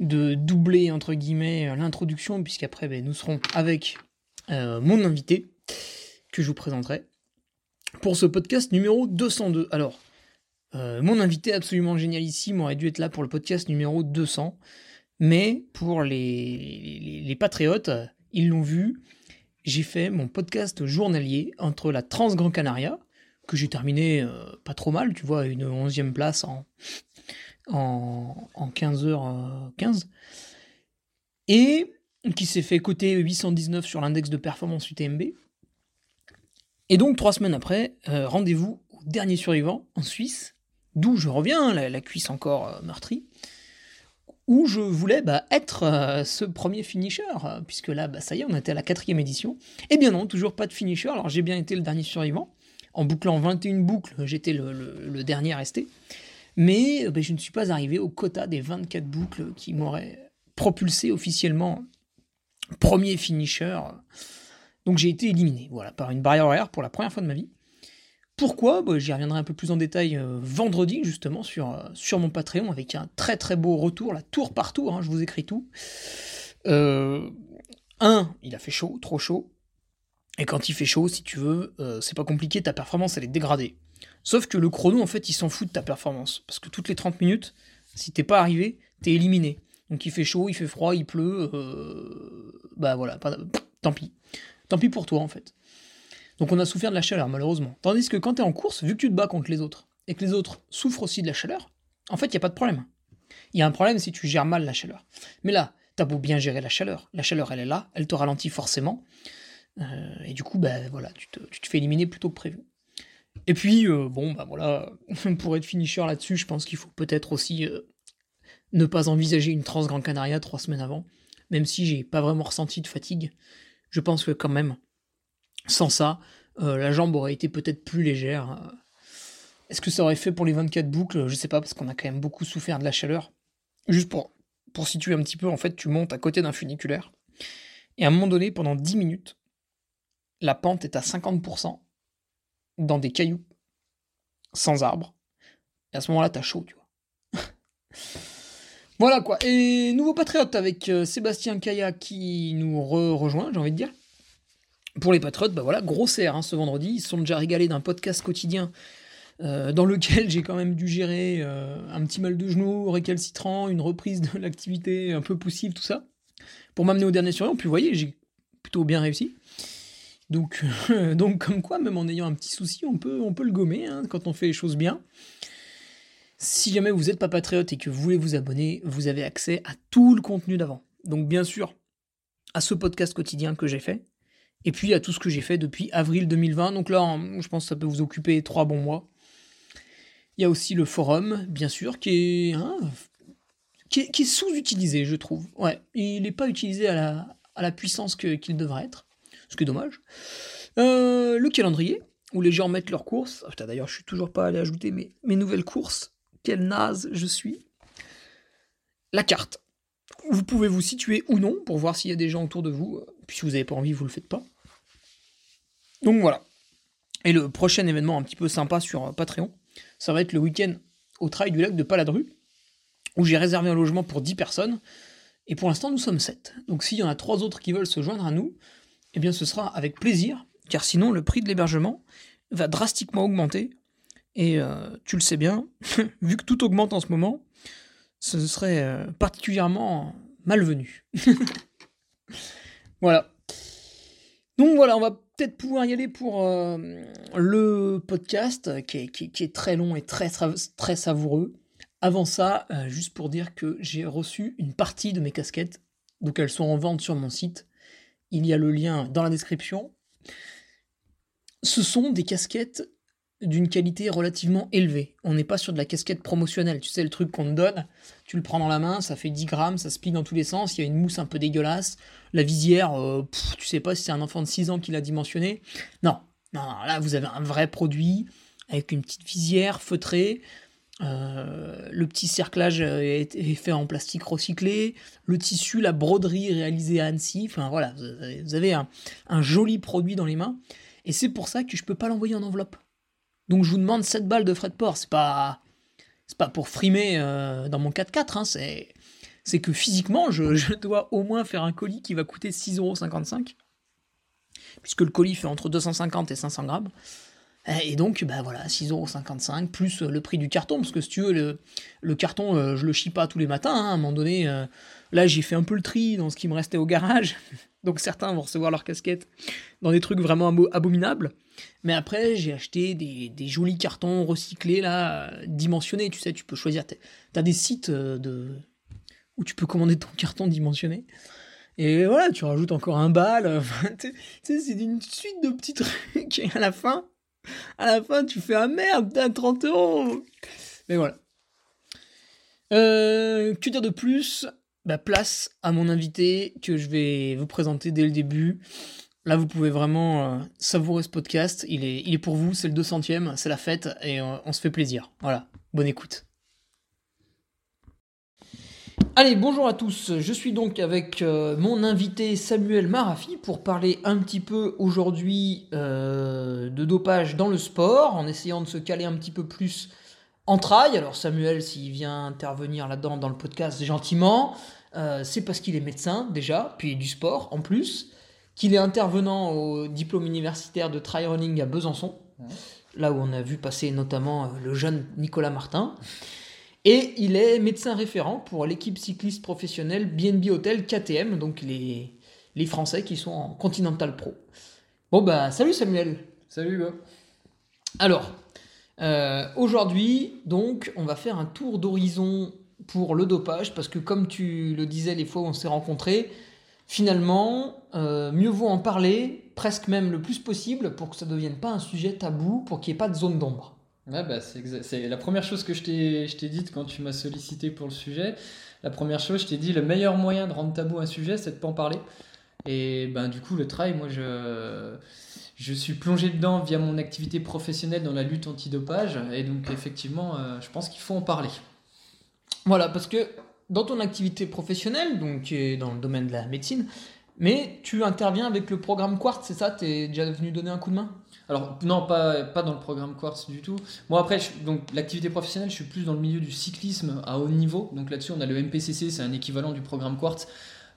de doubler entre guillemets euh, l'introduction puisqu'après ben, nous serons avec euh, mon invité que je vous présenterai pour ce podcast numéro 202. Alors, mon invité absolument génialissime aurait dû être là pour le podcast numéro 200, mais pour les, patriotes, ils l'ont vu, j'ai fait mon podcast journalier entre la Trans Grand Canaria, que j'ai terminé pas trop mal, tu vois, une onzième place en, en, 15h15, et qui s'est fait coter 819 sur l'index de performance UTMB. Et donc, trois semaines après, euh, rendez-vous au dernier survivant en Suisse, d'où je reviens, la, cuisse encore euh, meurtrie, où je voulais bah, être euh, ce premier finisher, puisque là, bah, ça y est, on était à la quatrième édition. Eh bien non, toujours pas de finisher, alors j'ai bien été le dernier survivant. En bouclant 21 boucles, j'étais le, le, dernier à rester. Mais euh, ben, je ne suis pas arrivé au quota des 24 boucles qui m'auraient propulsé officiellement premier finisher. Donc j'ai été éliminé, voilà, par une barrière horaire pour la première fois de ma vie. Pourquoi? Ben, J'y reviendrai un peu plus en détail euh, vendredi, justement, sur, euh, sur mon Patreon, avec un très très beau retour, la tour par tour, hein, je vous écris tout. un, il a fait chaud, trop chaud. Et quand il fait chaud, si tu veux, c'est pas compliqué, ta performance elle est dégradée. Sauf que le chrono, en fait, il s'en fout de ta performance. Parce que toutes les 30 minutes, si t'es pas arrivé, t'es éliminé. Donc il fait chaud, il fait froid, il pleut. Euh, bah voilà, tant pis. Tant pis pour toi, en fait. Donc on a souffert de la chaleur, malheureusement. Tandis que quand t'es en course, vu que tu te bats contre les autres, et que les autres souffrent aussi de la chaleur, en fait, il n'y a pas de problème. Il y a un problème si tu gères mal la chaleur. Mais là, t'as beau bien gérer la chaleur. La chaleur, elle est là, elle te ralentit forcément. Euh, et du coup, bah voilà, tu te, tu te fais éliminer plutôt que prévu. Et puis, euh, bon, bah voilà, pour être finisher là-dessus, je pense qu'il faut peut-être aussi euh, ne pas envisager une trans Grand Canaria trois semaines avant, même si j'ai pas vraiment ressenti de fatigue. Je pense que quand même, sans ça, euh, la jambe aurait été peut-être plus légère. Est-ce que ça aurait fait pour les 24 boucles? Je sais pas, parce qu'on a quand même beaucoup souffert de la chaleur. Juste pour, pour situer un petit peu, en fait, tu montes à côté d'un funiculaire, et à un moment donné, pendant 10 minutes, la pente est à 50%, dans des cailloux, sans arbres. Et à ce moment-là, t'as chaud, tu vois. voilà quoi. Et nouveau patriote avec euh, Sébastien Kaya qui nous rejoint, j'ai envie de dire. Pour les patriotes, bah voilà, gros hein, ce vendredi. Ils sont déjà régalés d'un podcast quotidien euh, dans lequel j'ai quand même dû gérer euh, un petit mal de genou récalcitrant, une reprise de l'activité un peu poussive, tout ça, pour m'amener au dernier survivant. Puis vous voyez, j'ai plutôt bien réussi. Donc, donc comme quoi, même en ayant un petit souci, on peut, on peut le gommer hein, quand on fait les choses bien. Si jamais vous n'êtes pas patriote et que vous voulez vous abonner, vous avez accès à tout le contenu d'avant. Donc bien sûr, à ce podcast quotidien que j'ai fait, et puis à tout ce que j'ai fait depuis avril 2020. Donc là, je pense que ça peut vous occuper trois bons mois. Il y a aussi le forum, bien sûr, qui est, hein, qui est, sous-utilisé, je trouve. Ouais, il n'est pas utilisé à la, à la puissance qu'il devrait être ce qui est dommage. Euh, le calendrier, où les gens mettent leurs courses. Ah, d'ailleurs, je suis toujours pas allé ajouter mes, mes nouvelles courses. Quelle naze je suis. La carte. Vous pouvez vous situer ou non pour voir s'il y a des gens autour de vous. Puis si vous n'avez pas envie, vous le faites pas. Donc voilà. Et le prochain événement un petit peu sympa sur Patreon, ça va être le week-end au Trail du Lac de Paladru, où j'ai réservé un logement pour 10 personnes. Et pour l'instant, nous sommes 7. Donc s'il y en a trois autres qui veulent se joindre à nous, eh bien ce sera avec plaisir, car sinon le prix de l'hébergement va drastiquement augmenter. Et euh, tu le sais bien, vu que tout augmente en ce moment, ce serait euh, particulièrement malvenu. voilà. Donc voilà, on va peut-être pouvoir y aller pour euh, le podcast qui est, très long et très, savoureux. Avant ça, juste pour dire que j'ai reçu une partie de mes casquettes, donc elles sont en vente sur mon site. Il y a le lien dans la description. Ce sont des casquettes d'une qualité relativement élevée. On n'est pas sur de la casquette promotionnelle. Tu sais, le truc qu'on te donne, tu le prends dans la main, ça fait 10 grammes, ça se plie dans tous les sens, il y a une mousse un peu dégueulasse. La visière, euh, tu sais pas si c'est un enfant de 6 ans qui l'a dimensionné. Non, non, là vous avez un vrai produit avec une petite visière feutrée. Euh, le petit cerclage est, fait en plastique recyclé, le tissu, la broderie réalisée à Annecy, enfin voilà, vous avez un, joli produit dans les mains, et c'est pour ça que je peux pas l'envoyer en enveloppe. Donc je vous demande 7 balles de frais de port. C'est pas, c'est pas pour frimer euh, dans mon 4x4. Hein, c'est, c'est que physiquement, je, dois au moins faire un colis qui va coûter 6,55€. Puisque le colis fait entre 250 et 500 grammes. Et donc, bah voilà, 6,55€ plus le prix du carton, parce que si tu veux, le, le carton, euh, je le chie pas tous les matins. Hein, à un moment donné, euh, là, j'ai fait un peu le tri dans ce qui me restait au garage. Donc certains vont recevoir leur casquette dans des trucs vraiment abominables. Mais après, j'ai acheté des, jolis cartons recyclés, là, dimensionnés. Tu sais, tu peux choisir. Tu as des sites euh, de... où tu peux commander ton carton dimensionné. Et voilà, tu rajoutes encore un bal. c'est une suite de petits trucs. Et à la fin, à la fin, tu fais un ah merde, t'as 30 euros. Mais voilà. Euh, que dire de plus? Bah, place à mon invité que je vais vous présenter dès le début. Là, vous pouvez vraiment euh, savourer ce podcast. Il est, il est pour vous, c'est le 200ème, c'est la fête et on se fait plaisir. Voilà, bonne écoute. Allez, bonjour à tous. Je suis donc avec euh, mon invité Samuel Marafi pour parler un petit peu aujourd'hui de dopage dans le sport, en essayant de se caler un petit peu plus en trail. Alors Samuel, s'il vient intervenir là-dedans dans le podcast gentiment, euh, c'est parce qu'il est médecin déjà, puis du sport en plus, qu'il est intervenant au diplôme universitaire de trail running à Besançon, là où on a vu passer notamment euh, le jeune Nicolas Martin. Et il est médecin référent pour l'équipe cycliste professionnelle BNB Hotel KTM, donc les, les Français qui sont en Continental Pro. Bon bah salut Samuel. Salut. Alors, euh, aujourd'hui, donc, on va faire un tour d'horizon pour le dopage, parce que comme tu le disais les fois où on s'est rencontrés, finalement, euh, mieux vaut en parler, presque même le plus possible, pour que ça ne devienne pas un sujet tabou, pour qu'il n'y ait pas de zone d'ombre. Ouais, bah c'est la première chose que je t'ai dite quand tu m'as sollicité pour le sujet. La première chose, je t'ai dit, le meilleur moyen de rendre tabou un sujet, c'est de pas en parler. Et ben, du coup, le trail, moi, je, suis plongé dedans via mon activité professionnelle dans la lutte antidopage. Et donc, effectivement, euh, je pense qu'il faut en parler. Voilà, parce que dans ton activité professionnelle, donc qui est dans le domaine de la médecine, mais tu interviens avec le programme Quartz, c'est ça? Tu es déjà venu donner un coup de main? Alors non, pas, pas dans le programme Quartz du tout. Moi après, donc l'activité professionnelle, je suis plus dans le milieu du cyclisme à haut niveau. Donc là-dessus, on a le MPCC, c'est un équivalent du programme Quartz.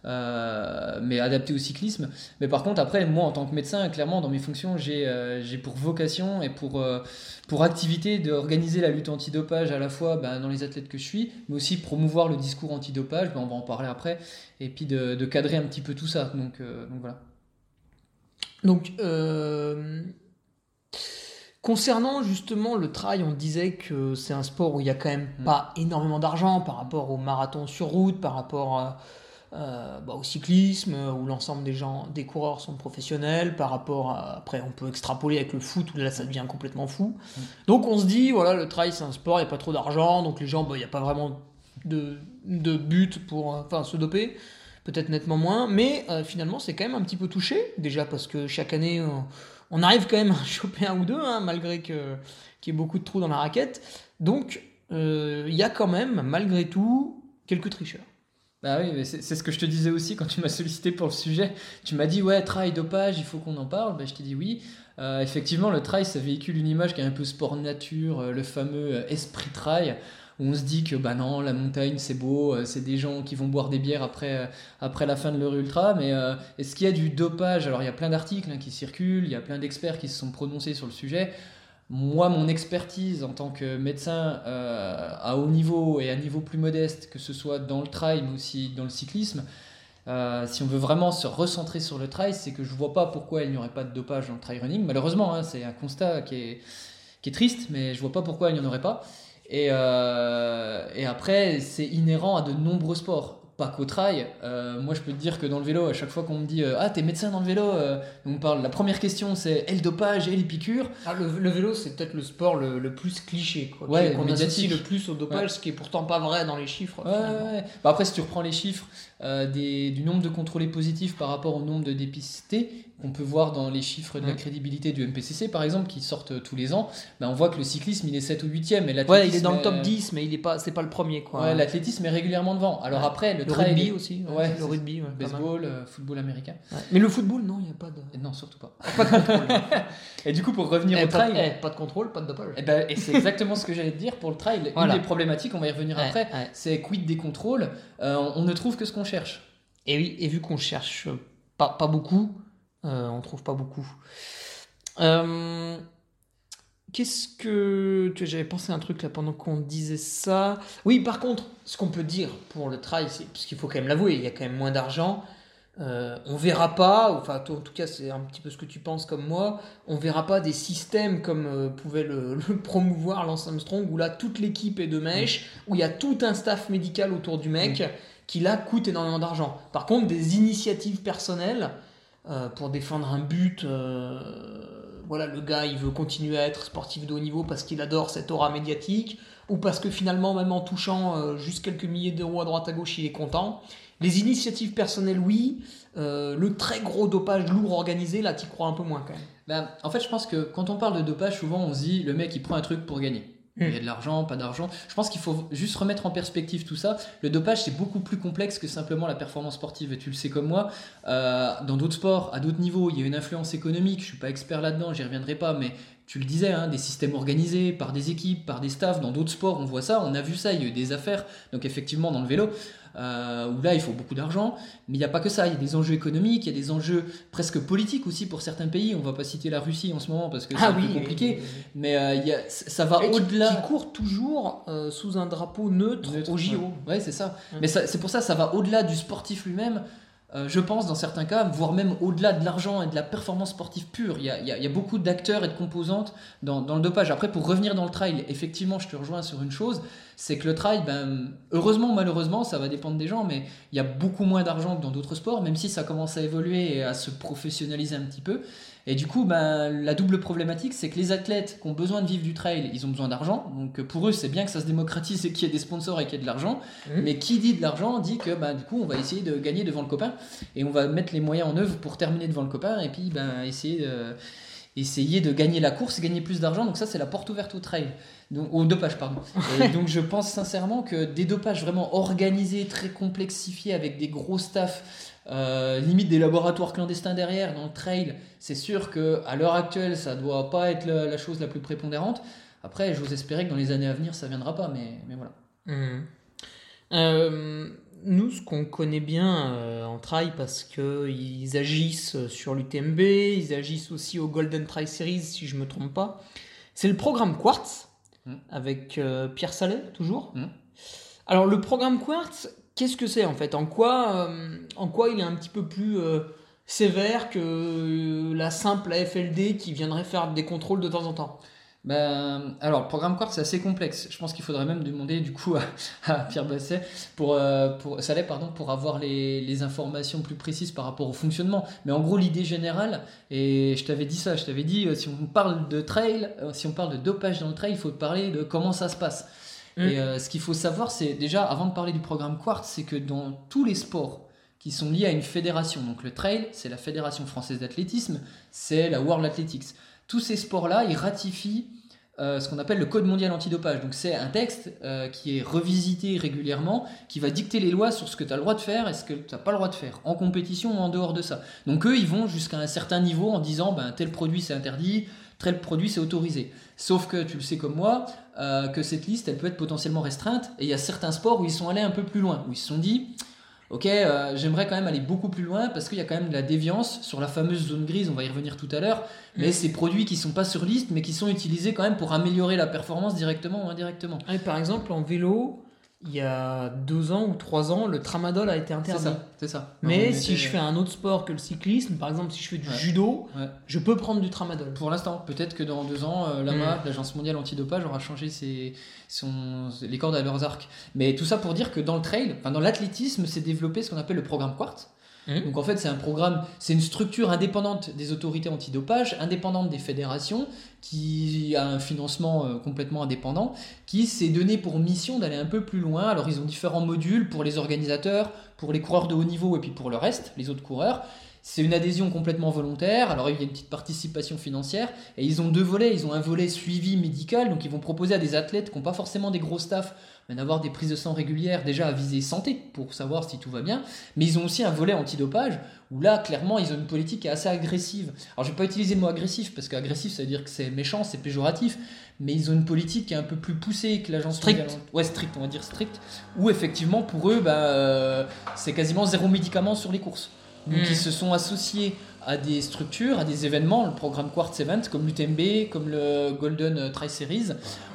Euh, mais adapté au cyclisme. Mais par contre, après, moi, en tant que médecin, clairement, dans mes fonctions, j'ai euh, pour vocation et pour, euh, pour activité d'organiser la lutte antidopage à la fois ben, dans les athlètes que je suis, mais aussi promouvoir le discours antidopage, ben, on va en parler après, et puis de, de cadrer un petit peu tout ça. Donc, donc voilà. Donc, Concernant justement le trail, on disait que c'est un sport où il y a quand même mm. pas énormément d'argent par rapport au marathon sur route, par rapport à, euh, bah, au cyclisme, où l'ensemble des gens, des coureurs sont professionnels, par rapport à, après on peut extrapoler avec le foot, où là ça devient complètement fou. Mm. Donc on se dit, voilà, le trail c'est un sport, il n'y a pas trop d'argent, donc les gens, bah, il n'y a pas vraiment de, de but pour euh, enfin, se doper, peut-être nettement moins, mais euh, finalement c'est quand même un petit peu touché, déjà parce que chaque année on, arrive quand même à choper un ou deux, hein, malgré qu'il y ait beaucoup de trous dans la raquette. Donc il y a quand même, malgré tout, quelques tricheurs. Bah oui, c'est ce que je te disais aussi quand tu m'as sollicité pour le sujet. Tu m'as dit, ouais, trail, dopage, il faut qu'on en parle. Bah, je t'ai dit oui. Euh, effectivement, le trail, ça véhicule une image qui est un peu sport nature, euh, le fameux euh, esprit trail, on se dit que bah non, la montagne, c'est beau, euh, c'est des gens qui vont boire des bières après, euh, après la fin de leur ultra. Mais euh, est-ce qu'il y a du dopage? Alors, il y a plein d'articles hein, qui circulent, il y a plein d'experts qui se sont prononcés sur le sujet. Moi, mon expertise en tant que médecin à haut niveau et à niveau plus modeste, que ce soit dans le trail mais aussi dans le cyclisme, si on veut vraiment se recentrer sur le trail, c'est que je vois pas pourquoi il n'y aurait pas de dopage dans le trail running. Malheureusement, hein, c'est un constat qui est, qui est triste, mais je vois pas pourquoi il n'y en aurait pas. Et, euh, et après, c'est inhérent à de nombreux sports. Pas qu'au trail. Euh, moi, je peux te dire que dans le vélo, à chaque fois qu'on me dit euh, Ah, t'es médecin dans le vélo, on me parle. La première question, c'est Et le dopage et les piqûres? Ah, le, le vélo, c'est peut-être le sport le, le plus cliché, quoi. Ouais, qu'on associe le plus au dopage, ce qui est pourtant pas vrai dans les chiffres. Ouais. Bah après, si tu reprends les chiffres euh, des, du nombre de contrôlés positifs par rapport au nombre de dépistés, qu'on peut voir dans les chiffres de la crédibilité du MPCC, par exemple, qui sortent tous les ans, bah on voit que le cyclisme, il est 7 ou 8e. Et Ouais, il est dans le top est- 10, mais il est pas, c'est pas le premier, quoi. Ouais, l'athlétisme est régulièrement devant. Alors Ouais. après, le, le trail, rugby aussi. Ouais, le rugby, baseball, euh, football américain. Mais le football, non, il n'y a pas de. Non, surtout pas. Pas de contrôle. Et du coup, pour revenir Eh, au trail, de- eh, pas de contrôle, pas de dopage. eh ben, et c'est exactement ce que j'allais te dire pour le trail. Voilà. Une des problématiques, on va y revenir après, c'est quid des contrôles? Euh, on ne trouve que ce qu'on cherche. Et oui, et vu qu'on cherche pas, pas beaucoup, euh, on trouve pas beaucoup. Euh, Qu'est-ce que. J'avais pensé à un truc là pendant qu'on disait ça. Oui, par contre, ce qu'on peut dire pour le trail, c'est parce qu'il faut quand même l'avouer, il y a quand même moins d'argent. Euh, on verra pas, enfin toi, en tout cas c'est un petit peu ce que tu penses comme moi, on verra pas des systèmes comme euh, pouvait le, le promouvoir Lance Armstrong où là toute l'équipe est de mèche, où il y a tout un staff médical autour du mec qui là coûte énormément d'argent. Par contre des initiatives personnelles euh, pour défendre un but, voilà le gars il veut continuer à être sportif de haut niveau parce qu'il adore cette aura médiatique ou parce que finalement même en touchant juste quelques milliers d'euros à droite à gauche il est content. Les initiatives personnelles, oui. Euh, le très gros dopage lourd organisé, là, t'y crois un peu moins quand même. Ben, en fait, je pense que quand on parle de dopage, souvent on se dit le mec il prend un truc pour gagner. Il y a de l'argent, pas d'argent. Je pense qu'il faut juste remettre en perspective tout ça. Le dopage, c'est beaucoup plus complexe que simplement la performance sportive. Et tu le sais comme moi, euh, dans d'autres sports, à d'autres niveaux, il y a une influence économique. Je suis pas expert là-dedans, j'y reviendrai pas, mais tu le disais, hein, des systèmes organisés par des équipes, par des staffs. Dans d'autres sports, on voit ça, on a vu ça. Il y a eu des affaires. Donc effectivement, dans le vélo, euh, où là, il faut beaucoup d'argent. Mais il n'y a pas que ça. Il y a des enjeux économiques, il y a des enjeux presque politiques aussi pour certains pays. On va pas citer la Russie en ce moment parce que c'est un peu compliqué. Mais euh, il y a, ça va au-delà. Qui court toujours euh, sous un drapeau neutre, Neutre, au JO. Ouais, Ouais, c'est ça. Mais c'est pour ça, ça va au-delà du sportif lui-même. Euh, je pense dans certains cas, voire même au-delà de l'argent et de la performance sportive pure. Il y a, beaucoup d'acteurs et de composantes dans, dans le dopage. Après, pour revenir dans le trail, effectivement, je te rejoins sur une chose, c'est que le trail, ben, heureusement ou malheureusement, ça va dépendre des gens, mais il y a beaucoup moins d'argent que dans d'autres sports, même si ça commence à évoluer et à se professionnaliser un petit peu. Et du coup, ben, la double problématique, c'est que les athlètes qui ont besoin de vivre du trail, ils ont besoin d'argent. Donc pour eux, c'est bien que ça se démocratise et qu'il y ait des sponsors et qu'il y ait de l'argent. Mhm. Mais qui dit de l'argent dit que ben, du coup, on va essayer de gagner devant le copain et on va mettre les moyens en œuvre pour terminer devant le copain et puis ben, essayer, de, essayer de gagner la course, gagner plus d'argent. Donc ça, c'est la porte ouverte au trail. Donc, au dopage, pardon. Et donc je pense sincèrement que des dopages vraiment organisés, très complexifiés, avec des gros staffs, euh, limite des laboratoires clandestins derrière, dans le trail, c'est sûr que à l'heure actuelle, ça doit pas être la, la chose la plus prépondérante. Après, j'ose espérer que dans les années à venir, ça viendra pas, mais, mais voilà. Mhm. Euh, nous, ce qu'on connaît bien euh, en trail, parce qu'ils agissent sur l'UTMB, ils agissent aussi au Golden Trail Series, si je me trompe pas, c'est le programme Quartz, Mhm. avec Pierre Salet, toujours. Mhm. Alors, le programme Quartz, qu'est-ce que c'est en fait? En quoi, euh, en quoi il est un petit peu plus euh, sévère que euh, la simple AFLD qui viendrait faire des contrôles de temps en temps? Ben, alors, le programme Quartz, c'est assez complexe. Je pense qu'il faudrait même demander du coup à, Pierre Basset, pour, Salet, pardon, pour avoir les, les informations plus précises par rapport au fonctionnement. Mais en gros, l'idée générale, et je t'avais dit ça, je t'avais dit, si on parle de trail, si on parle de dopage dans le trail, il faut parler de comment ça se passe. Mm. Et euh, ce qu'il faut savoir, c'est déjà, avant de parler du programme Quartz, c'est que dans tous les sports qui sont liés à une fédération, donc le trail, c'est la Fédération française d'athlétisme, c'est la World Athletics tous ces sports-là, ils ratifient euh, ce qu'on appelle le Code mondial antidopage. Donc c'est un texte euh, qui est revisité régulièrement, qui va dicter les lois sur ce que tu as le droit de faire et ce que tu n'as pas le droit de faire, en compétition ou en dehors de ça. Donc eux, ils vont jusqu'à un certain niveau en disant ben, tel produit c'est interdit, tel produit c'est autorisé. Sauf que tu le sais comme moi, euh, que cette liste, elle peut être potentiellement restreinte, et il y a certains sports où ils sont allés un peu plus loin, où ils se sont dit, ok, euh, j'aimerais quand même aller beaucoup plus loin parce qu'il y a quand même de la déviance sur la fameuse zone grise, on va y revenir tout à l'heure, mais Mm. ces produits qui sont pas sur liste mais qui sont utilisés quand même pour améliorer la performance directement ou indirectement. Ah, et par exemple, en vélo, il y a deux ans ou trois ans, le tramadol a été C'est interdit. ça, c'est ça. Mais si je fais un autre sport que le cyclisme, par exemple, si je fais du Ouais. judo, Ouais. je peux prendre du tramadol. Pour l'instant, peut-être que dans deux ans, euh, l'AMA, Mm. l'Agence mondiale antidopage, aura changé ses, son- les cordes à leurs arcs. Mais tout ça pour dire que dans le trail, enfin dans l'athlétisme, s'est développé ce qu'on appelle le programme Quartz. Mm. Donc en fait, c'est un programme, c'est une structure indépendante des autorités antidopage, indépendante des fédérations, qui a un financement euh, complètement indépendant, qui s'est donné pour mission d'aller un peu plus loin. Alors ils ont différents modules pour les organisateurs, pour les coureurs de haut niveau et puis pour le reste, les autres coureurs. C'est une adhésion complètement volontaire. Alors il y a une petite participation financière et ils ont deux volets. Ils ont un volet suivi médical, donc ils vont proposer à des athlètes qui n'ont pas forcément des gros staffs, d'avoir des prises de sang régulières déjà à viser santé pour savoir si tout va bien. Mais ils ont aussi un volet antidopage où là, clairement, ils ont une politique qui est assez agressive. Alors je vais pas utiliser le mot agressif parce qu'agressif, ça veut dire que c'est méchant, c'est péjoratif. Mais ils ont une politique qui est un peu plus poussée que l'agence Strict. mondiale- Ouais, strict, on va dire strict. Où effectivement, pour eux, bah, euh, c'est quasiment zéro médicament sur les courses. Donc Mhm. ils se sont associés à des structures, à des événements, le programme Quartz Event, comme l'UTMB, comme le Golden Tri Series,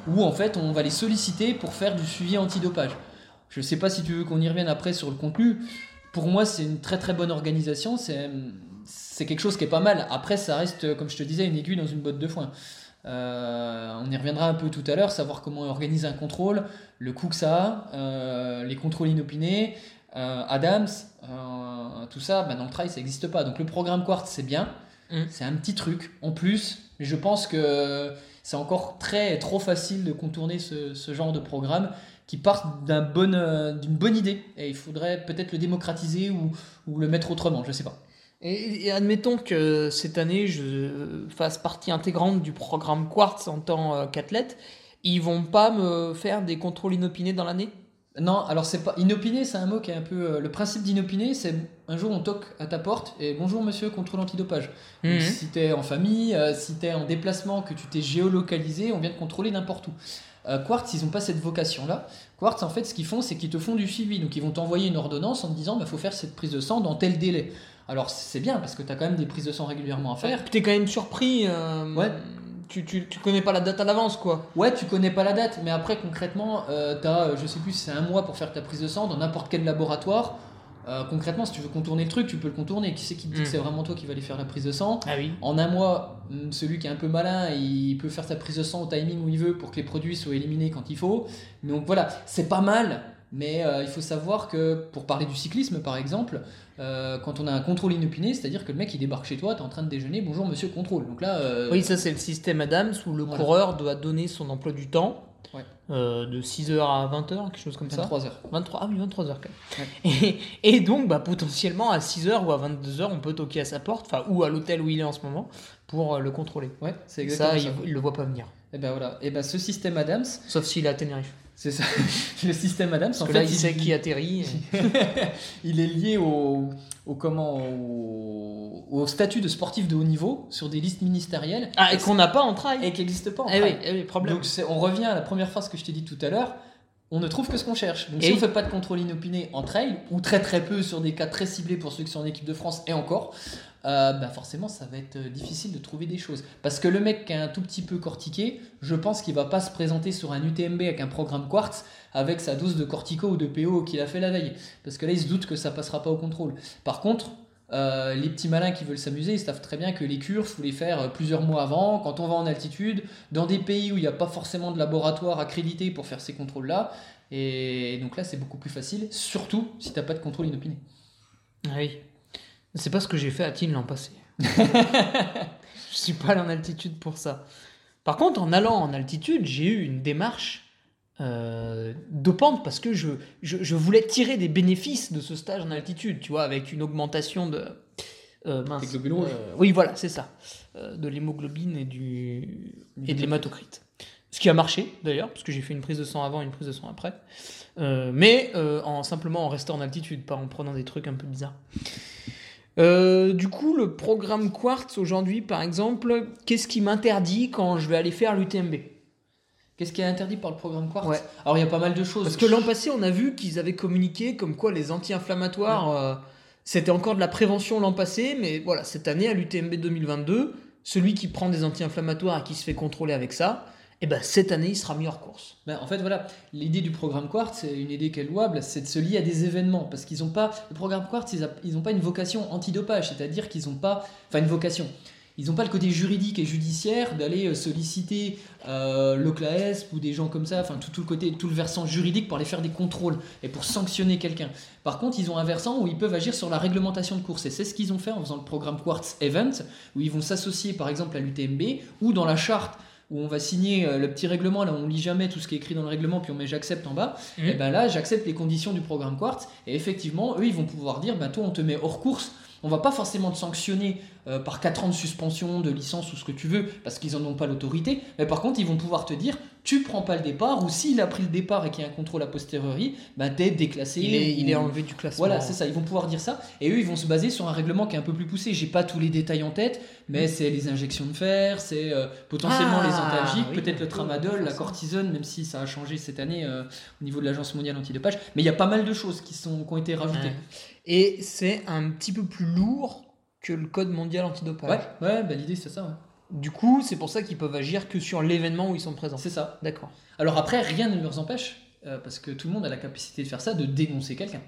où en fait on va les solliciter pour faire du suivi antidopage. Je ne sais pas si tu veux qu'on y revienne après sur le contenu. Pour moi, c'est une très très bonne organisation. C'est quelque chose qui est pas mal. Après, ça reste, comme je te disais, une aiguille dans une botte de foin. Euh, on y reviendra un peu tout à l'heure, savoir comment on organise un contrôle, le coût que ça a, les contrôles inopinés, Adams, euh, tout ça, bah, dans le trail, ça n'existe pas. Donc le programme Quartz, c'est bien, Mm. c'est un petit truc en plus, mais je pense que c'est encore très trop facile de contourner ce, ce genre de programme qui part bon, euh, d'une bonne idée et il faudrait peut-être le démocratiser ou, ou le mettre autrement, je sais pas. Et, et admettons que cette année, je fasse partie intégrante du programme Quartz en tant euh, qu'athlète, ils vont pas me faire des contrôles inopinés dans l'année? Non, alors c'est pas inopiné, c'est un mot qui est un peu euh, le principe d'inopiné, c'est un jour on toque à ta porte et bonjour monsieur contrôle antidopage. Donc, Mhm. Si t'es en famille, euh, si t'es en déplacement, que tu t'es géolocalisé, on vient te contrôler n'importe où. Euh, Quartz, ils n'ont pas cette vocation-là. Quartz, en fait, ce qu'ils font, c'est qu'ils te font du suivi. Donc, ils vont t'envoyer une ordonnance en te disant, il bah, faut faire cette prise de sang dans tel délai. Alors, c'est bien parce que tu as quand même des prises de sang régulièrement à faire. T'es quand même surpris. euh, Ouais. Tu, tu, tu connais pas la date à l'avance, quoi. Ouais, tu connais pas la date, mais après, concrètement, euh, tu as, je sais plus, c'est un mois pour faire ta prise de sang dans n'importe quel laboratoire. Euh, concrètement, si tu veux contourner le truc, tu peux le contourner. Qui c'est qui te dit Mm. que c'est vraiment toi qui va aller faire la prise de sang? Ah oui. En un mois, hum, celui qui est un peu malin, il peut faire sa prise de sang au timing où il veut pour que les produits soient éliminés quand il faut. Donc voilà, c'est pas mal, mais euh, il faut savoir que, pour parler du cyclisme par exemple, euh, quand on a un contrôle inopiné, c'est-à-dire que le mec il débarque chez toi, tu es en train de déjeuner, bonjour monsieur contrôle. Donc là, euh, Oui, ça c'est le système Adams où le Voilà. coureur doit donner son emploi du temps Ouais. euh, de 6h à 20h, quelque chose comme ça. 23 heures. 23, ah oui, 23h quand même. Et, et donc, bah, potentiellement, à 6h ou à 22h, on peut toquer à sa porte, enfin, ou à l'hôtel où il est en ce moment, pour le contrôler. Ouais, c'est Ça, exactement ça. il, il le voit pas venir. Et ben voilà, et ben ce système Adams, Sauf s'il est à Tenerife. C'est ça, le système Adams, Parce en que fait, là, il sait qui atterrit. et- il est lié au, au comment au, au statut de sportif de haut niveau sur des listes ministérielles Ah, et qu'on n'a pas en trail. et qui n'existe pas en Eh oui, eh oui, problème. Donc on revient à la première phrase que je t'ai dit tout à l'heure. On ne trouve que ce qu'on cherche. Donc Et si on oui. fait pas de contrôle inopiné en trail, ou très très peu sur des cas très ciblés pour ceux qui sont en équipe de France, et encore, euh, bah forcément ça va être euh, difficile de trouver des choses. Parce que le mec qui est un tout petit peu cortiqué, je pense qu'il va pas se présenter sur un UTMB avec un programme Quartz avec sa dose de cortico ou de PO qu'il a fait la veille. Parce que là il se doute que ça passera pas au contrôle. Par contre, euh, les petits malins qui veulent s'amuser, ils savent très bien que les cures, faut les faire euh, plusieurs mois avant, quand on va en altitude, dans des pays où il n'y a pas forcément de laboratoire accrédité pour faire ces contrôles-là. Et donc là, c'est beaucoup plus facile, surtout si t'as pas de contrôle inopiné. Ah oui. C'est pas ce que j'ai fait à Tignes l'an passé. je suis pas allé en altitude pour ça. Par contre, en allant en altitude, j'ai eu une démarche euh, dopante parce que je, je, je voulais tirer des bénéfices de ce stage en altitude, tu vois, avec une augmentation de. euh, mince. Euh, oui, voilà, c'est ça. Euh, de l'hémoglobine et, du, et de l'hématocrite. Ce qui a marché d'ailleurs, parce que j'ai fait une prise de sang avant et une prise de sang après. Mais en simplement en restant en altitude, pas en prenant des trucs un peu bizarres. Euh, du coup, le programme Quartz aujourd'hui, par exemple, qu'est-ce qui m'interdit quand je vais aller faire l'UTMB Qu'est-ce qui est interdit par le programme Quartz Ouais. Alors il y a pas mal de choses. Parce que l'an passé, on a vu qu'ils avaient communiqué comme quoi les anti-inflammatoires, euh, c'était encore de la prévention l'an passé, mais voilà, cette année à l'UTMB 2022, celui qui prend des anti-inflammatoires et qui se fait contrôler avec ça, et ben cette année, il sera mis hors course. Ben, en fait, voilà, l'idée du programme Quartz, c'est une idée qui est louable, c'est de se lier à des événements. Parce qu'ils n'ont pas, le programme Quartz, ils n'ont pas une vocation antidopage, c'est-à-dire qu'ils n'ont pas, enfin une vocation. Ils n'ont pas le côté juridique et judiciaire d'aller euh, solliciter euh, l'OCLAESP ou des gens comme ça, enfin tout, tout le côté, tout le versant juridique pour aller faire des contrôles et pour sanctionner quelqu'un. Par contre, ils ont un versant où ils peuvent agir sur la réglementation de course et c'est ce qu'ils ont fait en faisant le programme Quartz Event, où ils vont s'associer par exemple à l'UTMB ou dans la charte où on va signer euh, le petit règlement, là on lit jamais tout ce qui est écrit dans le règlement, puis on met j'accepte en bas, Mhm. et ben là j'accepte les conditions du programme Quartz, et effectivement eux ils vont pouvoir dire, ben toi on te met hors course, on va pas forcément te sanctionner euh, par 4 ans de suspension, de licence ou ce que tu veux, parce qu'ils en ont pas l'autorité, mais par contre ils vont pouvoir te dire, tu prends pas le départ, ou s'il a pris le départ et qu'il y a un contrôle a posteriori, ben t'es déclassé. Il est, il est enlevé du classement. voilà, c'est ça, ils vont pouvoir dire ça, et eux ils vont se baser sur un règlement qui est un peu plus poussé. J'ai pas tous les détails en tête, mais c'est les injections de fer, c'est euh, potentiellement Ah, les antalgiques, oui, peut-être le tramadol, la cortisone, même si ça a changé cette année euh, au niveau de l'Agence mondiale antidopage. Mais il y a pas mal de choses qui, sont, qui ont été rajoutées. Ouais. Et c'est un petit peu plus lourd que le code mondial antidopage. Ouais, ouais, bah, l'idée c'est ça, ouais. Du coup, c'est pour ça qu'ils peuvent agir que sur l'événement où ils sont présents. c'est ça. D'accord. Alors après, rien ne leur empêche, euh, parce que tout le monde a la capacité de faire ça, de dénoncer quelqu'un.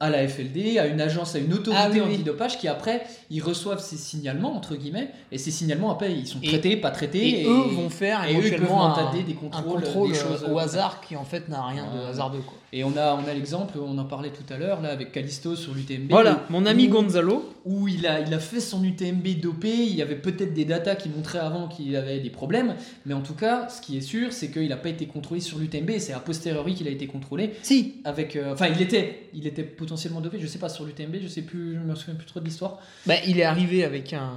À la FLD, à une agence, à une autorité Ah oui, oui. antidopage qui après, ils reçoivent ces signalements, entre guillemets, et ces signalements après, ils sont Et- traités, pas traités. Et, eux vont faire et eux, ils peuvent un, des un contrôles, contrôle des choses, au euh, hasard qui en fait n'a rien de hasardeux. Quoi. Et on a, on a l'exemple, on en parlait tout à l'heure, là, avec Callisto sur l'UTMB. Voilà, mon ami où- Gonzalo. où il a, il a fait son UTMB dopé, il y avait peut-être des datas qui montraient avant qu'il avait des problèmes, mais en tout cas, ce qui est sûr, c'est qu'il n'a pas été contrôlé sur l'UTMB, c'est a posteriori qu'il a été contrôlé. Si, Avec, euh, enfin, il était, il était potentiellement dopé, je sais pas sur l'UTMB, je sais plus, je me souviens plus trop de l'histoire. bah, il est arrivé avec un,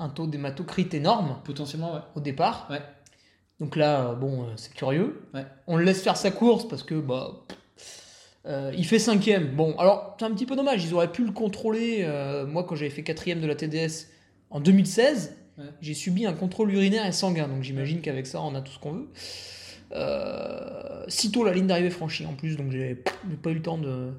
un taux d'hématocrite énorme Potentiellement, ouais. au départ. Ouais. Donc là, euh, bon, euh, c'est curieux. Ouais. On le laisse faire sa course parce que bah, euh, il fait cinquième. Bon, alors c'est un petit peu dommage. Ils auraient pu le contrôler. euh, moi, quand j'avais fait quatrième de la TDS en 2016, Ouais. j'ai subi un contrôle urinaire et sanguin. Donc j'imagine qu'avec ça, on a tout ce qu'on veut. Euh, sitôt la ligne d'arrivée franchie en plus, donc j'ai pas eu le temps de.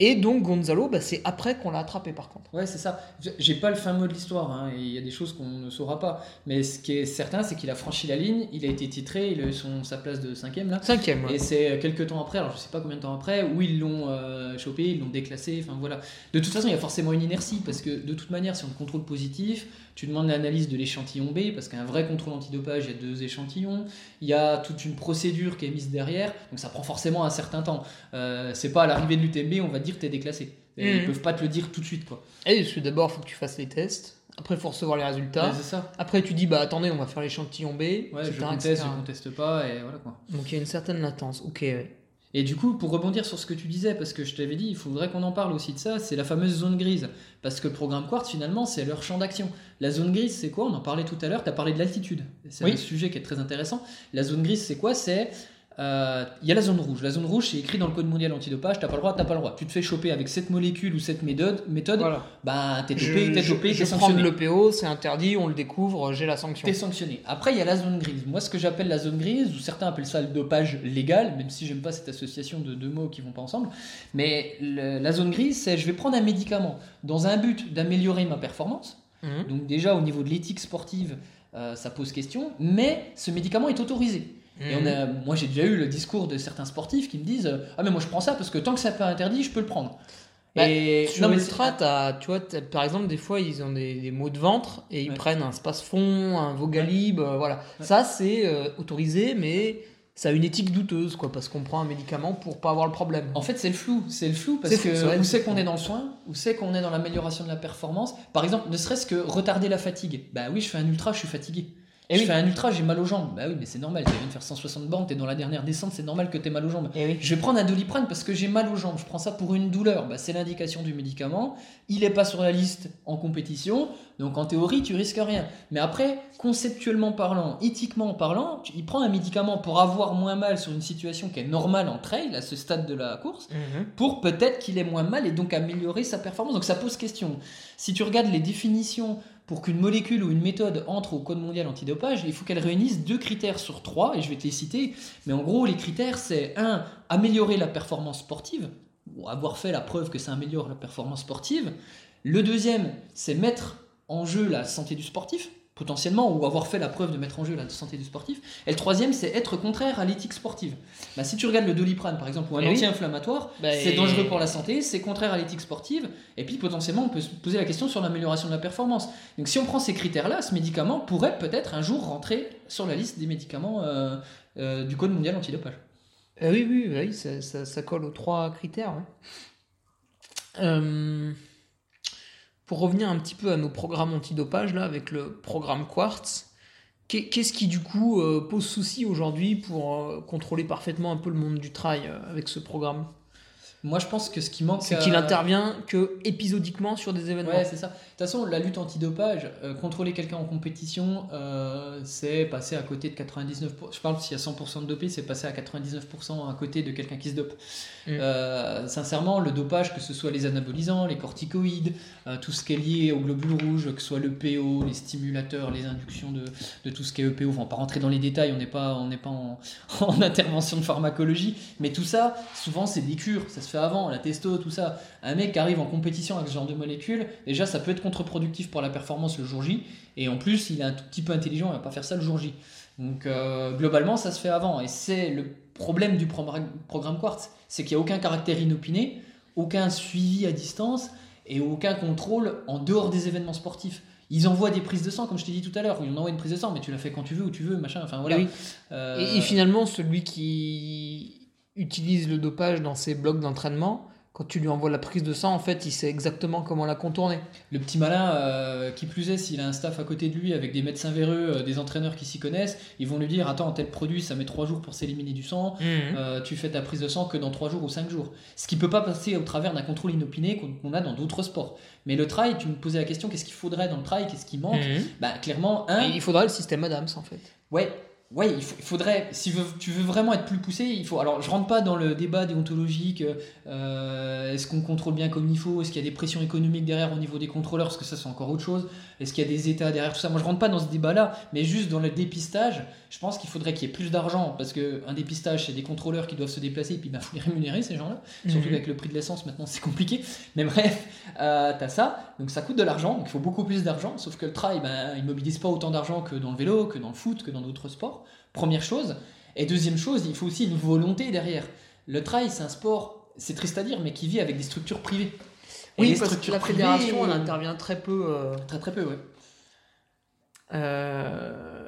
Et donc Gonzalo, bah, c'est après qu'on l'a attrapé par contre. Ouais, c'est ça. J'ai- pas le fin mot de l'histoire, hein, il y a des choses qu'on ne saura pas. Mais ce qui est certain, c'est qu'il a franchi la ligne, il a été titré, il a eu son, sa place de cinquième là. Cinquième. ouais. Et c'est quelques temps après, alors je sais pas combien de temps après, où ils l'ont euh, chopé, ils l'ont déclassé, enfin voilà. De toute façon, il y a forcément une inertie, parce que de toute manière, si on contrôle positif, tu demandes l'analyse de l'échantillon B, parce qu'un vrai contrôle antidopage, il y a deux échantillons, il y a toute une procédure qui est mise derrière, donc ça prend forcément un certain temps. Euh, c'est pas à l'arrivée de l'UTMB, on va te dire que t'es déclassé. Et Mhm. Ils peuvent pas te le dire tout de suite, quoi. Et parce que d'abord, il faut que tu fasses les tests. Après, il faut recevoir les résultats. Ouais, ça. Après, tu dis, bah attendez, on va faire l'échantillon B. Ouais, etc., je conteste, etc. je conteste pas, et voilà quoi. Donc il y a une certaine latence. Ok, ouais. Et du coup, pour rebondir sur ce que tu disais, parce que je t'avais dit, il faudrait qu'on en parle aussi de ça, c'est la fameuse zone grise. Parce que le programme Quartz, finalement, c'est leur champ d'action. La zone grise, c'est quoi? On en parlait tout à l'heure, tu as parlé de l'altitude. C'est Oui. un sujet qui est très intéressant. La zone grise, c'est quoi? C'est. Euh, Il y a la zone rouge. La zone rouge, c'est écrit dans le code mondial antidopage, t'as pas le droit, t'as pas le droit. Tu te fais choper avec cette molécule ou cette méthode, méthode Voilà. bah t'es Je, dopé, t'es je, dopé, je t'es sanctionné. de l'EPO, c'est interdit, on le découvre, j'ai la sanction. T'es sanctionné. Après, il y a la zone grise. Moi, ce que j'appelle la zone grise, ou certains appellent ça le dopage légal, même si j'aime pas cette association de deux mots qui vont pas ensemble. Mais le- la zone grise, c'est je vais prendre un médicament dans un but d'améliorer ma performance. Mhm. Donc déjà, au niveau de l'éthique sportive, euh, ça pose question. Mais ce médicament est autorisé. Et on Mhm. a, moi, j'ai déjà eu le discours de certains sportifs qui me disent euh, ah mais moi je prends ça parce que tant que c'est pas interdit, je peux le prendre. Bah, et Sur non, c'est- t'as- tu vois, par exemple, des fois, ils ont des, des maux de ventre et ils Ouais. prennent un space-fond, un Vogalib, euh, voilà. Ouais. Ça, c'est euh, autorisé, mais ça a une éthique douteuse, quoi, parce qu'on prend un médicament pour pas avoir le problème. En fait, c'est le flou. C'est le flou parce flou, que où c'est qu'on est dans le soin, où c'est qu'on est dans l'amélioration de la performance. Par exemple, ne serait-ce que retarder la fatigue. Bah oui, je fais un ultra, je suis fatigué. Et je fais un ultra, j'ai mal aux jambes. Bah oui, mais c'est normal, tu viens de faire 160 bornes, t'es dans la dernière descente, c'est normal que t'aies mal aux jambes. Oui. Je vais prendre un doliprane parce que j'ai mal aux jambes. Je prends ça pour une douleur. Bah, c'est l'indication du médicament. Il n'est pas sur la liste en compétition. Donc en théorie, tu risques rien. Mais après, conceptuellement parlant, éthiquement parlant, tu- il prend un médicament pour avoir moins mal sur une situation qui est normale en trail à ce stade de la course Mhm. pour peut-être qu'il ait moins mal et donc améliorer sa performance. Donc ça pose question. Si tu regardes les définitions pour qu'une molécule ou une méthode entre au Code mondial antidopage, il faut qu'elle réunisse deux critères sur trois, et je vais te les citer. Mais en gros, les critères, c'est un, améliorer la performance sportive, ou avoir fait la preuve que ça améliore la performance sportive. Le deuxième, c'est mettre en jeu la santé du sportif, potentiellement, ou avoir fait la preuve de mettre en jeu la santé du sportif. Et le troisième, c'est être contraire à l'éthique sportive. Bah, si tu regardes le doliprane, par exemple, ou un Eh oui. anti-inflammatoire, Bah, c'est et- dangereux pour la santé, c'est contraire à l'éthique sportive, et puis potentiellement, on peut se poser la question sur l'amélioration de la performance. Donc si on prend ces critères-là, ce médicament pourrait peut-être un jour rentrer sur la liste des médicaments euh, euh, du Code mondial antidopage. Euh, oui, oui, oui, ça, ça- ça colle aux trois critères. ouais. Pour revenir un petit peu à nos programmes antidopage, là, avec le programme Quartz, qu'est- qu'est-ce qui du coup euh, pose souci aujourd'hui pour euh, contrôler parfaitement un peu le monde du trail euh, avec ce programme? Moi, je pense que ce qui manque... C'est qu'il intervient que épisodiquement sur des événements. Ouais, c'est ça. De toute façon, la lutte antidopage, euh, contrôler quelqu'un en compétition, euh, c'est passer à côté de 99%. Je parle s'il y a 100% de dopé, c'est passer à 99% à côté de quelqu'un qui se dope. Mm. Euh, sincèrement, le dopage, que ce soit les anabolisants, les corticoïdes, euh, tout ce qui est lié aux globules rouges, que ce soit le PO, les stimulateurs, les inductions de, de tout ce qui est EPO, enfin, on va pas rentrer dans les détails, on n'est pas, on pas en, en intervention de pharmacologie, mais tout ça, souvent, c'est des cures, ça se fait avant, la testo, tout ça. Un mec qui arrive en compétition avec ce genre de molécules, déjà, ça peut être contre-productif pour la performance le jour J, et en plus, il est un tout petit peu intelligent, il va pas faire ça le jour J. Donc, euh, globalement, ça se fait avant, et c'est le problème du progra- programme Quartz, c'est qu'il n'y a aucun caractère inopiné, aucun suivi à distance, et aucun contrôle en dehors des événements sportifs. Ils envoient des prises de sang, comme je t'ai dit tout à l'heure. Ils envoient une prise de sang, mais tu la fais quand tu veux, où tu veux, machin. Enfin voilà. Et oui. Euh, Et, et finalement, celui qui utilise le dopage dans ses blocs d'entraînement, quand tu lui envoies la prise de sang, en fait, il sait exactement comment la contourner. Le petit malin, euh, qui plus est, s'il a un staff à côté de lui avec des médecins véreux, euh, des entraîneurs qui s'y connaissent, ils vont lui dire Attends, tel produit, ça met 3 jours pour s'éliminer du sang. Euh, tu fais ta prise de sang que dans 3 jours ou 5 jours. Ce qui peut pas passer au travers d'un contrôle inopiné qu'on a dans d'autres sports. Mais le trail, tu me posais la question qu'est-ce qu'il faudrait dans le trail Qu'est-ce qui manque? Mhm. Bah, clairement, un, Et il faudrait le système Adams, en fait. Ouais, ouais, il, faudrait, si tu veux vraiment être plus poussé, il faut. Alors, je rentre pas dans le débat déontologique. euh, est-ce qu'on contrôle bien comme il faut Est-ce qu'il y a des pressions économiques derrière au niveau des contrôleurs Parce que ça, c'est encore autre chose. Est-ce qu'il y a des États derrière tout ça Moi, je rentre pas dans ce débat-là, mais juste dans le dépistage, je pense qu'il faudrait qu'il y ait plus d'argent parce que un dépistage, c'est des contrôleurs qui doivent se déplacer et puis il faut les rémunérer ces gens-là. Surtout Mhm. avec le prix de l'essence, maintenant, c'est compliqué. Mais bref, euh, t'as ça, donc ça coûte de l'argent, donc il faut beaucoup plus d'argent, sauf que le trail, ben, il mobilise pas autant d'argent que dans le vélo, que dans le foot, que dans d'autres sports. Première chose. Et deuxième chose, il faut aussi une volonté derrière. Le trail, c'est un sport, c'est triste à dire, mais qui vit avec des structures privées. Et Oui, les parce que la privées- fédération, elle intervient très peu. euh, Très très peu, ouais. euh.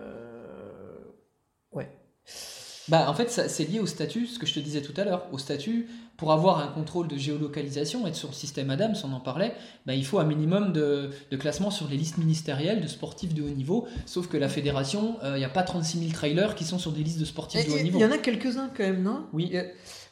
Bah, en fait, c'est lié au statut, ce que je te disais tout à l'heure. Au statut, pour avoir un contrôle de géolocalisation, être sur le système Adams, on en parlait, bah, il faut un minimum de, de classement sur les listes ministérielles de sportifs de haut niveau. Sauf que la fédération, euh, il n'y a pas 36 000 trailers qui sont sur des listes de sportifs de haut Il niveau. y en a quelques-uns quand même, non? Oui. Il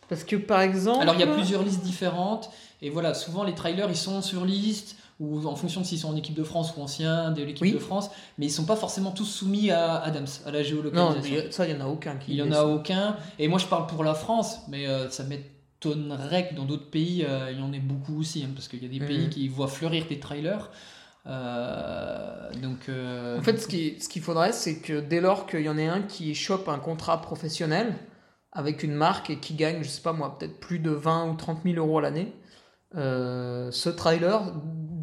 Parce que par exemple. Alors, il y a plusieurs listes différentes. Et voilà, souvent les trailers, ils sont sur liste, ou en fonction de s'ils sont en équipe de France ou anciens de l'équipe Oui. de France, mais ils sont pas forcément tous soumis à Adams, à la Non, géolocalisation. mais ça, il y en a aucun qui. Il y en a aucun. Et moi, je parle pour la France, mais euh, ça m'étonnerait que dans d'autres pays, euh, il y en ait beaucoup aussi, hein, parce qu'il y a des pays qui voient fleurir des trailers. Euh, donc, En fait, ce qui- ce qu'il faudrait, c'est que dès lors qu'il y en ait un qui chope un contrat professionnel avec une marque et qui gagne, je sais pas moi, peut-être plus de 20 ou 30 000 euros à l'année, ce trailer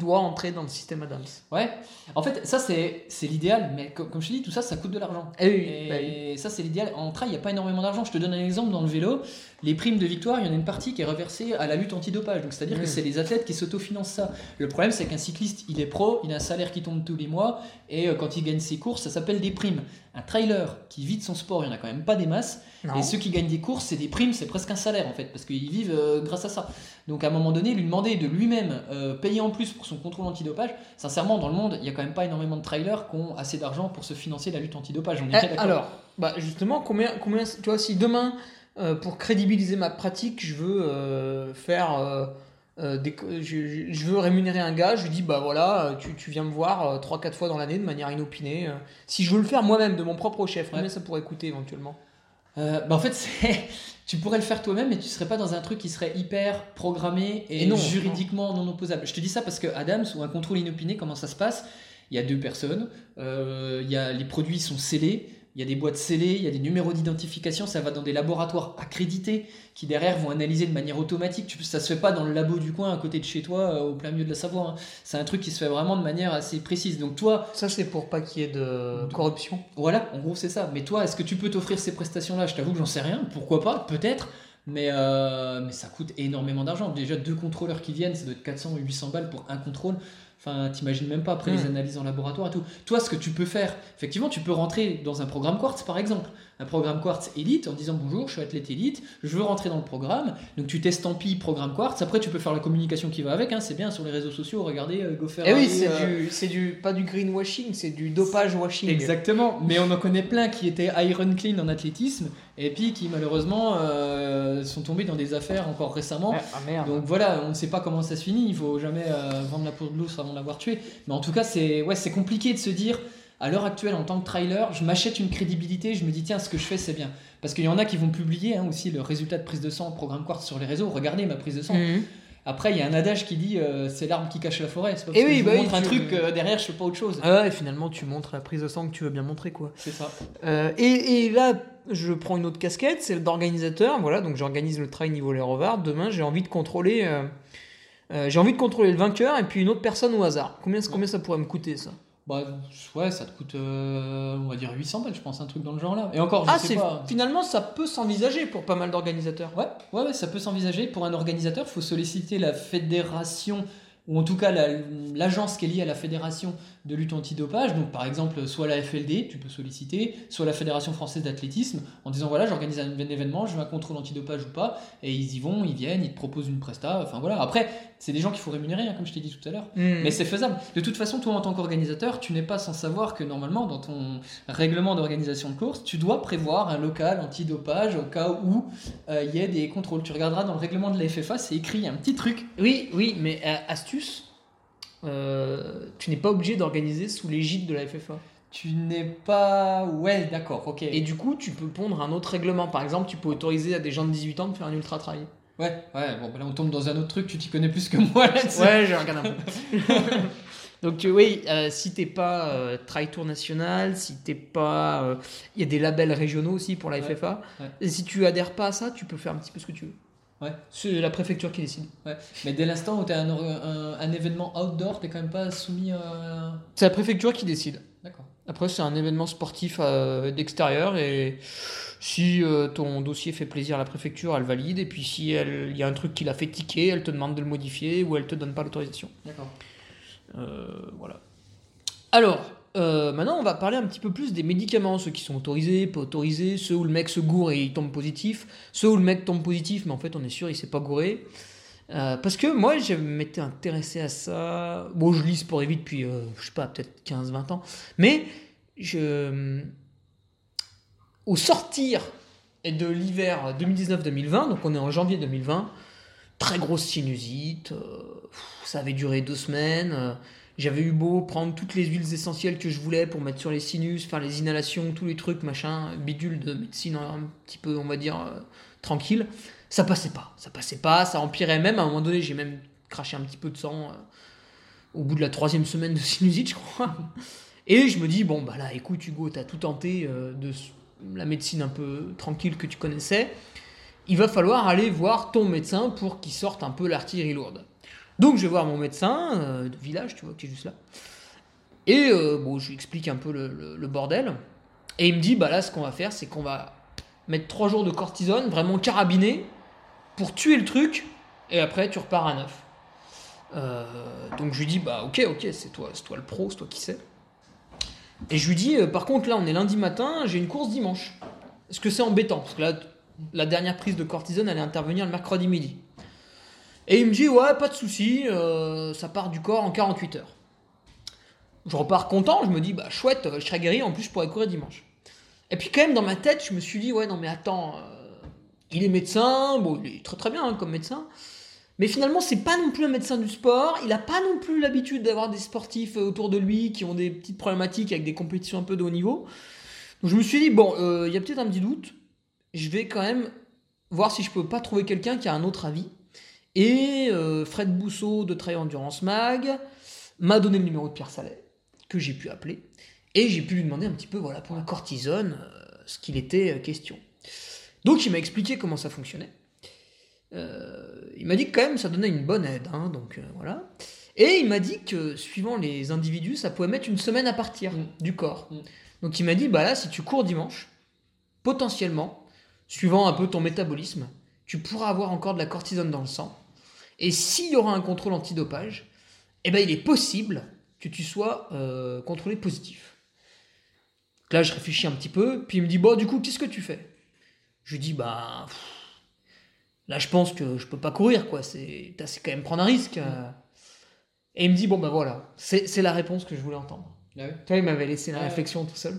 doit entrer dans le système Adams. ouais. En fait, ça, c'est l'idéal, mais co- comme, je te dis, tout ça, ça coûte de l'argent. Eh oui, Et bah oui. ça, c'est l'idéal. En trail, il n'y a pas énormément d'argent. Je te donne un exemple dans le vélo. Les primes de victoire, il y en a une partie qui est reversée à la lutte antidopage. Donc, c'est-à-dire que c'est les athlètes qui s'autofinancent ça. Le problème, c'est qu'un cycliste, il est pro, il a un salaire qui tombe tous les mois, et euh, quand il gagne ses courses, ça s'appelle des primes. Un trailer qui vit de son sport, il n'y en a quand même pas des masses. Non. Et ceux qui gagnent des courses, c'est des primes, c'est presque un salaire en fait, parce qu'ils vivent euh, grâce à ça. Donc à un moment donné, lui demander de lui-même euh, payer en plus pour son contrôle antidopage, sincèrement, dans le monde, il y a quand même pas énormément de trailers qui ont assez d'argent pour se financer la lutte antidopage. On est Eh, alors, bah justement, combien, combien, tu vois, si demain, euh, pour crédibiliser ma pratique, je veux euh, faire, des, je, je- veux rémunérer un gars, je lui dis, bah voilà, tu, tu viens me voir 3-4 fois dans l'année de manière inopinée. si je veux le faire moi-même de mon propre chef, combien Ouais. ça pourrait coûter éventuellement? Euh, bah en fait, c'est- tu pourrais le faire toi-même, mais tu serais pas dans un truc qui serait hyper programmé et, Et non, juridiquement non. opposable. Je te dis ça parce que Adams ou un contrôle inopiné, comment ça se passe? Il y a deux personnes, euh, il y a, les produits sont scellés, il y a des boîtes scellées, il y a des numéros d'identification, ça va dans des laboratoires accrédités qui derrière vont analyser de manière automatique. Ça se fait pas dans le labo du coin à côté de chez toi, euh, au plein milieu de la Savoie. hein. C'est un truc qui se fait vraiment de manière assez précise. Donc toi, Ça, c'est pour pas qu'il y ait de corruption. voilà, en gros c'est ça. Mais toi, est-ce que tu peux t'offrir ces prestations-là? Je t'avoue que j'en sais rien. Pourquoi pas? Peut-être. Mais, euh, mais ça coûte énormément d'argent. Déjà, deux contrôleurs qui viennent, ça doit être 400 ou 800 balles pour un contrôle. Enfin, t'imagines même pas après les Mm. analyses en laboratoire et tout. Toi, ce que tu peux faire, effectivement, tu peux rentrer dans un programme Quartz, par exemple. Un programme Quartz Elite en disant bonjour, je suis athlète élite, je veux rentrer dans le programme. Donc tu t'estampilles programme Quartz. Après, tu peux faire la communication qui va avec. hein. C'est bien sur les réseaux sociaux. Regardez, euh, Go Eh oui, c'est euh, du, c'est du, pas du greenwashing, c'est du dopage washing. Exactement, mais on en connaît plein qui étaient iron clean en athlétisme et puis qui malheureusement euh, sont tombés dans des affaires encore récemment. Ah merde. Donc voilà, on ne sait pas comment ça se finit, il faut jamais euh, vendre la peau de l'ours avant de l'avoir tué. Mais en tout cas, c'est ouais, c'est compliqué de se dire, à l'heure actuelle, en tant que trailer, je m'achète une crédibilité, je me dis, tiens, ce que je fais, c'est bien. Parce qu'il y en a qui vont publier hein, aussi le résultat de prise de sang, programme Quartz sur les réseaux, regardez ma prise de sang. Mhm. Après, il y a un adage qui dit, euh, c'est l'arbre qui cache la forêt. C'est pas Eh parce que oui, je bah oui, montre un tu- truc, euh, derrière, je fais pas autre chose. Ah et finalement, tu montres la prise de sang que tu veux bien montrer, quoi. C'est ça. Euh, et, et là, je prends une autre casquette, celle d'organisateur. Voilà, donc j'organise le trail niveau les Rovard. Demain, j'ai envie de contrôler. j'ai envie de contrôler le vainqueur et puis une autre personne au hasard. Combien, combien ça pourrait me coûter ça? Bah ouais, ça te coûte, euh, on va dire 800 balles, je pense, un truc dans le genre là. Et encore, je Ah, sais pas. finalement ça peut s'envisager pour pas mal d'organisateurs. Ouais, ouais, ouais, ça peut s'envisager. Pour un organisateur, il faut solliciter la fédération, ou en tout cas la- l'agence qui est liée à la fédération de lutte antidopage. Donc par exemple, soit la FLD, tu peux solliciter, soit la Fédération française d'athlétisme, en disant voilà, j'organise un événement, je veux un contrôle antidopage ou pas. Et ils y vont, ils viennent, ils te proposent une presta. Enfin voilà. Après, c'est des gens qu'il faut rémunérer, hein, comme je t'ai dit tout à l'heure. Hmm. Mais c'est faisable. De toute façon, toi, en tant qu'organisateur, tu n'es pas sans savoir que normalement, dans ton règlement d'organisation de course, tu dois prévoir un local antidopage au cas où euh, il y ait des contrôles. Tu regarderas dans le règlement de la FFA, c'est écrit, il y a un petit truc. Oui, oui, mais euh, astuce, euh, tu n'es pas obligé d'organiser sous l'égide de la FFA. Tu n'es pas. Ouais, d'accord, ok. Et du coup, tu peux pondre un autre règlement. Par exemple, tu peux autoriser à des gens de 18 ans de faire un ultra trail. Ouais, ouais, bon, bah là on tombe dans un autre truc, tu t'y connais plus que moi là-dessus. Ouais, je regarde un peu. Donc euh, oui, euh, si t'es pas euh, Trail Tour National, si t'es pas... euh, Il y a des labels régionaux aussi pour la Ouais, FFA. ouais. Et si tu adhères pas à ça, tu peux faire un petit peu ce que tu veux. Ouais. C'est la préfecture qui décide. Ouais. Mais dès l'instant où tu as un, un, un événement outdoor, t'es quand même pas soumis à. C'est la préfecture qui décide. D'accord. Après, c'est un événement sportif euh, d'extérieur et si euh, ton dossier fait plaisir à la préfecture, elle valide. Et puis si elle- il y a un truc qui l'a fait tiquer, elle te demande de le modifier ou elle te donne pas l'autorisation. D'accord. Euh, voilà. Alors, euh, maintenant, on va parler un petit peu plus des médicaments, ceux qui sont autorisés, pas autorisés, ceux où le mec se gourre et il tombe positif, ceux où le mec tombe positif, mais en fait, on est sûr, il s'est pas gouré. Euh, parce que moi, je m'étais intéressé à ça. Bon, je lis Sport et Vie depuis, euh, je sais pas, peut-être 15-20 ans. Mais, je. Au sortir de l'hiver 2019-2020, donc on est en janvier 2020, très grosse sinusite, euh, ça avait duré deux semaines. J'avais eu beau prendre toutes les huiles essentielles que je voulais pour mettre sur les sinus, faire les inhalations, tous les trucs, machin, bidule de médecine un petit peu, on va dire, euh, tranquille. Ça passait pas, ça passait pas, ça empirait même. À un moment donné, j'ai même craché un petit peu de sang euh, au bout de la troisième semaine de sinusite, je crois. Et je me dis, bon, bah là, écoute, Hugo, t'as tout tenté euh, de la médecine un peu tranquille que tu connaissais. Il va falloir aller voir ton médecin pour qu'il sorte un peu l'artillerie lourde. Donc je vais voir mon médecin euh, village, tu vois, qui est juste là. Et euh, bon, je lui explique un peu le, bordel. Et il me dit, bah là, ce qu'on va faire, c'est qu'on va mettre trois jours de cortisone, vraiment carabiné, pour tuer le truc, et après tu repars à neuf. Euh, donc je lui dis, bah ok, ok, c'est toi, c'est toi le pro, c'est toi qui sais. Et je lui dis, par contre, là, on est lundi matin, j'ai une course dimanche. Est-ce que c'est embêtant? Parce que là, la dernière prise de cortisone allait intervenir le mercredi midi. Et il me dit, ouais, pas de souci, euh, ça part du corps en 48 heures. Je repars content, je me dis, bah chouette, je serai guéri, en plus je pourrais courir dimanche. Et puis quand même dans ma tête, je me suis dit, ouais, non mais attends, euh, il est médecin, bon, il est très très bien hein, comme médecin, mais finalement c'est pas non plus un médecin du sport, il a pas non plus l'habitude d'avoir des sportifs euh, autour de lui qui ont des petites problématiques avec des compétitions un peu de haut niveau. Donc je me suis dit, bon, euh, il y a peut-être un petit doute, je vais quand même voir si je peux pas trouver quelqu'un qui a un autre avis. Et euh, Fred Bousseau de Trail Endurance Mag m'a donné le numéro de Pierre Salet, que j'ai pu appeler. Et j'ai pu lui demander un petit peu, voilà, pour la cortisone, euh, ce qu'il était euh, question. Donc il m'a expliqué comment ça fonctionnait. Euh, il m'a dit que quand même ça donnait une bonne aide, hein, donc voilà. Et il m'a dit que suivant les individus, ça pouvait mettre une semaine à partir Mm. du corps. Mm. Donc il m'a dit, bah là, si tu cours dimanche, potentiellement, suivant un peu ton métabolisme, tu pourras avoir encore de la cortisone dans le sang. Et s'il y aura un contrôle antidopage, eh ben, il est possible que tu sois euh, contrôlé positif. Donc là, je réfléchis un petit peu, puis il me dit, bon, du coup, qu'est-ce que tu fais? Je lui dis, bah, pff, là, je pense que je peux pas courir, quoi. C'est quand même prendre un risque. euh. Et il me dit, bon, bah voilà, c'est la réponse que je voulais entendre. Ah vois, il m'avait laissé la Ouais. réflexion tout seul.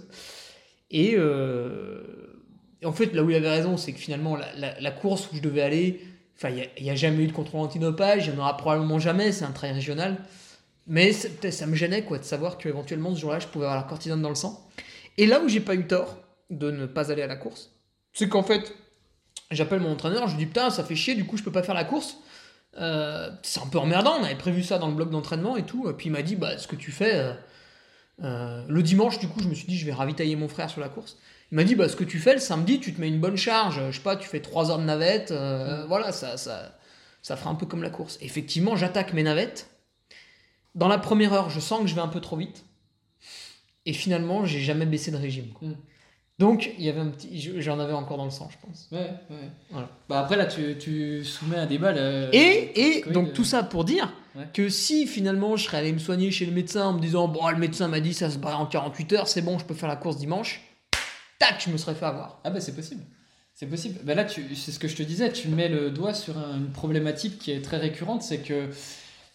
Et, euh, et en fait, là où il avait raison, c'est que finalement, la, la- la course où je devais aller, enfin, il n'y a, jamais eu de contrôle antidopage, il n'y en aura probablement jamais, c'est un trail régional. Mais ça me gênait quoi, de savoir qu'éventuellement ce jour-là, je pouvais avoir la cortisone dans le sang. Et là où j'ai pas eu tort de ne pas aller à la course, c'est qu'en fait, j'appelle mon entraîneur, je lui dis putain, ça fait chier, du coup, je peux pas faire la course. Euh, c'est un peu emmerdant, on avait prévu ça dans le bloc d'entraînement et tout. Et puis il m'a dit, bah, ce que tu fais, euh, euh, le dimanche, du coup, je me suis dit, je vais ravitailler mon frère sur la course. Il m'a dit, bah, ce que tu fais le samedi, tu te mets une bonne charge, je sais pas, tu fais 3 heures de navette, euh, voilà, ça, ça, ça fera un peu comme la course. Effectivement, j'attaque mes navettes. Dans la première heure, je sens que je vais un peu trop vite. Et finalement, j'ai jamais baissé de régime. quoi. Mm. Donc, il y avait un petit, je- j'en avais encore dans le sang, je pense. Ouais, ouais. Voilà. Bah après là, tu, tu soumets un débat. là. Et, et Covid, donc euh, tout ça pour dire Ouais. que si finalement je serais allé me soigner chez le médecin en me disant bon le médecin m'a dit ça se barre en 48 heures c'est bon je peux faire la course dimanche tac je me serais fait avoir Ah bah c'est possible. C'est possible. Bah là, tu- c'est ce que je te disais, tu mets le doigt sur un- une problématique qui est très récurrente, c'est que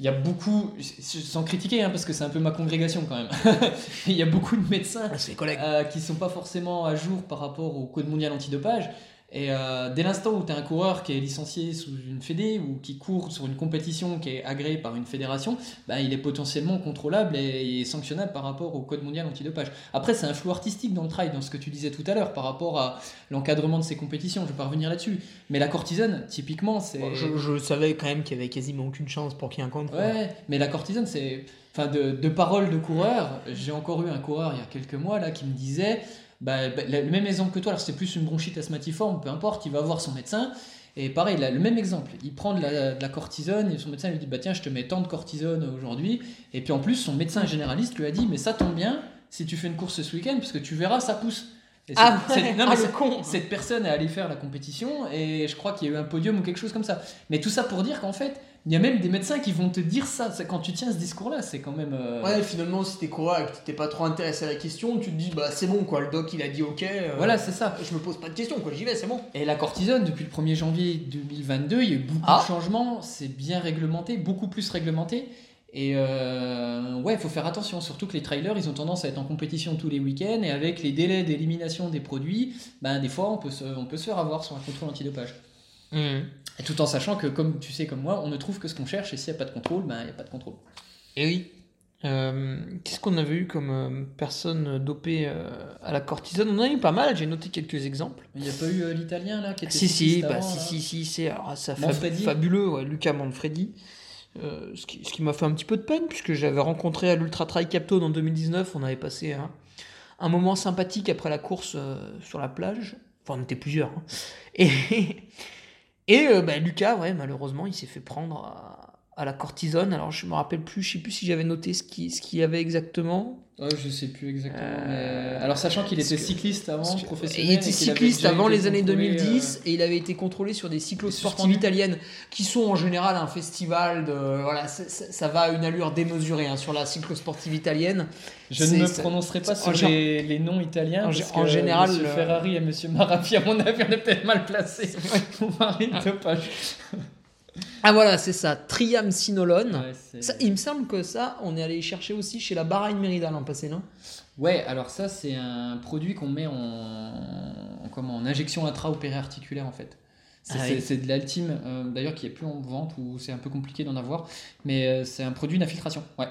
il y a beaucoup, sans critiquer, hein, parce que c'est un peu ma congrégation quand même, il y a beaucoup de médecins collègues euh, qui sont pas forcément à jour par rapport au code mondial antidopage. Et euh, dès l'instant où tu as un coureur qui est licencié sous une fédé ou qui court sur une compétition qui est agréée par une fédération, bah, il est potentiellement contrôlable et, et sanctionnable par rapport au code mondial antidopage. Après, c'est un flou artistique dans le trail, dans ce que tu disais tout à l'heure, par rapport à l'encadrement de ces compétitions. Je vais pas revenir là-dessus. Mais la cortisone, typiquement, c'est. Bon, je, je savais quand même qu'il y avait quasiment aucune chance pour qu'il y ait un contrôle Ouais, mais la cortisone, c'est. Enfin, de, de paroles de coureur, j'ai encore eu un coureur il y a quelques mois là qui me disait bah, bah, le même exemple que toi, alors c'est plus une bronchite asthmatiforme, peu importe, il va voir son médecin. Et pareil, là, le même exemple, il prend de la, de la cortisone et son médecin lui dit bah tiens, je te mets tant de cortisone aujourd'hui. Et puis en plus, son médecin généraliste lui a dit mais ça tombe bien si tu fais une course ce week-end parce que tu verras, ça pousse. Et ah ouais, non, ah, mais c'est- con cette personne est allée faire la compétition et je crois qu'il y a eu un podium ou quelque chose comme ça. Mais tout ça pour dire qu'en fait, il y a même des médecins qui vont te dire ça. C'est Quand tu tiens ce discours-là, c'est quand même. euh, ouais finalement si t'es coureur et que t'es pas trop intéressé à la question tu te dis bah c'est bon quoi le doc il a dit ok euh, Voilà, c'est ça. je me pose pas de questions quoi j'y vais c'est bon Et la cortisone, depuis le 1er janvier 2022, il y a eu beaucoup Ah. de changements. C'est bien réglementé, beaucoup plus réglementé. Et euh, ouais, il faut faire attention, surtout que les trailers, ils ont tendance à être en compétition tous les week-ends et avec les délais d'élimination des produits, ben, des fois on peut, se, on peut se faire avoir sur un contrôle antidopage. Et tout en sachant que, comme tu sais comme moi, on ne trouve que ce qu'on cherche et s'il n'y a pas de contrôle, ben, il n'y a pas de contrôle. Et oui. Euh, Qu'est-ce qu'on avait eu comme euh, personne dopée euh, à la cortisone? On en a eu pas mal, j'ai noté quelques exemples. Il n'y a pas eu l'italien là qui était Si, si, bah, avant, si, si, si, c'est ça fab- fabuleux, ouais, Lucas Manfredi. Ce qui, ce qui m'a fait un petit peu de peine, puisque j'avais rencontré à l'Ultra Trail Captone en 2019, on avait passé un, un moment sympathique après la course sur la plage. Enfin, on était plusieurs. hein. Et, et euh, bah, Lucas, ouais, malheureusement, il s'est fait prendre à, la cortisone. Alors, je me rappelle plus, je sais plus si j'avais noté ce qu'il ce qu'il y avait exactement. Ouais, je sais plus exactement. Euh, mais- Alors, sachant qu'il était cycliste avant, que- professionnel. Il était avait cycliste avant les années contrôlé, 2010 et il avait été contrôlé sur des cyclosportives Suspendu. italiennes qui sont en général un festival de. Voilà, ça va à une allure démesurée hein, sur la cyclosportive italienne. Je ne me prononcerai pas sur les, les noms italiens. en parce général, Monsieur Ferrari et Monsieur Marafi, à mon avis, on est peut-être mal placés pour parler de dopage. Ah voilà, c'est ça, triamcinolone. Ouais, c'est- Ça, il me semble que ça, on est allé chercher aussi chez la Bahreïn Merida l'an passé, non? Ouais, alors ça, c'est un produit qu'on met en, en- comment, en injection intra-opéra-articulaire en fait. C'est Ah oui. de l'altime, euh, d'ailleurs, qui est plus en vente ou c'est un peu compliqué d'en avoir, mais euh, c'est un produit d'infiltration. Ouais.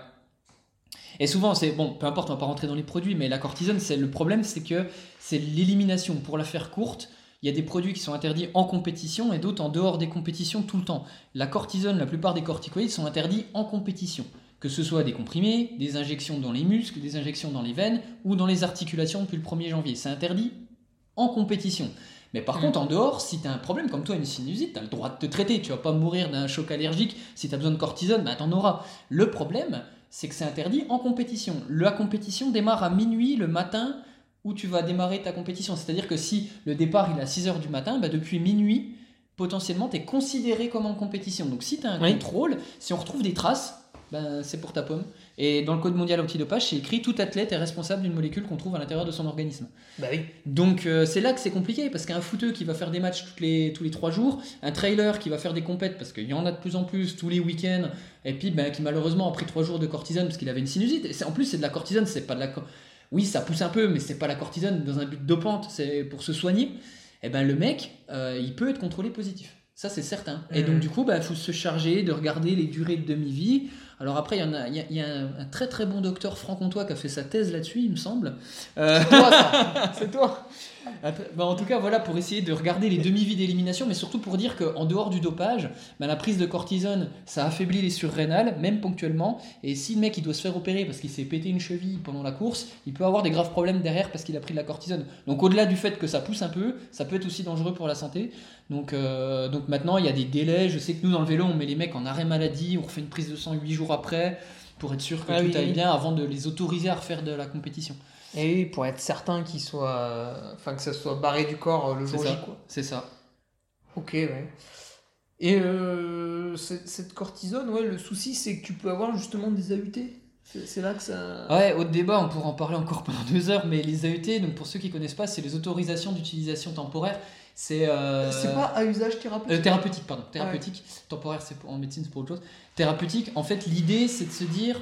Et souvent, c'est bon, peu importe, on va pas rentrer dans les produits, mais la cortisone, c'est le problème, c'est que c'est l'élimination. Pour la faire courte, il y a des produits qui sont interdits en compétition et d'autres en dehors des compétitions tout le temps. La cortisone, la plupart des corticoïdes sont interdits en compétition. Que ce soit des comprimés, des injections dans les muscles, des injections dans les veines ou dans les articulations depuis le 1er janvier. C'est interdit en compétition. Mais par Mm. contre, en dehors, si tu as un problème comme toi, une sinusite, tu as le droit de te traiter. Tu vas pas mourir d'un choc allergique. Si tu as besoin de cortisone, bah, tu en auras. Le problème, c'est que c'est interdit en compétition. La compétition démarre à minuit le matin où tu vas démarrer ta compétition. C'est-à-dire que si le départ il est à 6h du matin, bah, depuis minuit, potentiellement, tu es considéré comme en compétition. Donc si tu as un Oui. contrôle, si on retrouve des traces, ben, c'est pour ta pomme. Et dans le Code mondial antidopage, c'est écrit tout athlète est responsable d'une molécule qu'on trouve à l'intérieur de son organisme. Bah oui. Donc euh, c'est là que c'est compliqué parce qu'un footeux qui va faire des matchs toutes les, tous les trois jours, un trailer qui va faire des compètes parce qu'il y en a de plus en plus tous les week-ends, et puis ben, qui malheureusement a pris trois jours de cortisone parce qu'il avait une sinusite. Et en plus c'est de la cortisone, c'est pas de la... Oui ça pousse un peu mais c'est pas la cortisone dans un but dopante, c'est pour se soigner. Et ben le mec, euh, il peut être contrôlé positif. Ça c'est certain. Et donc du coup, il faut se charger de regarder les durées de demi-vie. Alors après, il y, en a, il y a, il y a un, un très très bon docteur franc-comtois qui a fait sa thèse là-dessus, il me semble. Euh, Toi, ça. C'est toi. Bah, en tout cas, voilà, pour essayer de regarder les demi-vies d'élimination, mais surtout pour dire qu'en dehors du dopage, bah, la prise de cortisone, ça affaiblit les surrénales, même ponctuellement. Et si le mec il doit se faire opérer parce qu'il s'est pété une cheville pendant la course, il peut avoir des graves problèmes derrière parce qu'il a pris de la cortisone. Donc au-delà du fait que ça pousse un peu, ça peut être aussi dangereux pour la santé. Donc, euh, donc maintenant, il y a des délais. Je sais que nous, dans le vélo, on met les mecs en arrêt maladie, on refait une prise de sang 8 jours après pour être sûr que Ah tout oui, aille oui. bien avant de les autoriser à refaire de la compétition. Et oui, pour être certain qu'il soit. Enfin, que ça soit barré du corps euh, le jour J, quoi. C'est ça. Ok, ouais. Et euh, cette cortisone, ouais, le souci, c'est que tu peux avoir justement des AUT. C'est là que ça. Ouais, au débat, on pourra en parler encore pendant deux heures, mais les AET, donc pour ceux qui connaissent pas, c'est les autorisations d'utilisation temporaire. C'est euh, C'est pas à usage euh, thérapeutique. thérapeutique, pardon. Thérapeutique. Temporaire, c'est en médecine, c'est pour autre chose. Thérapeutique, en fait, l'idée, c'est de se dire,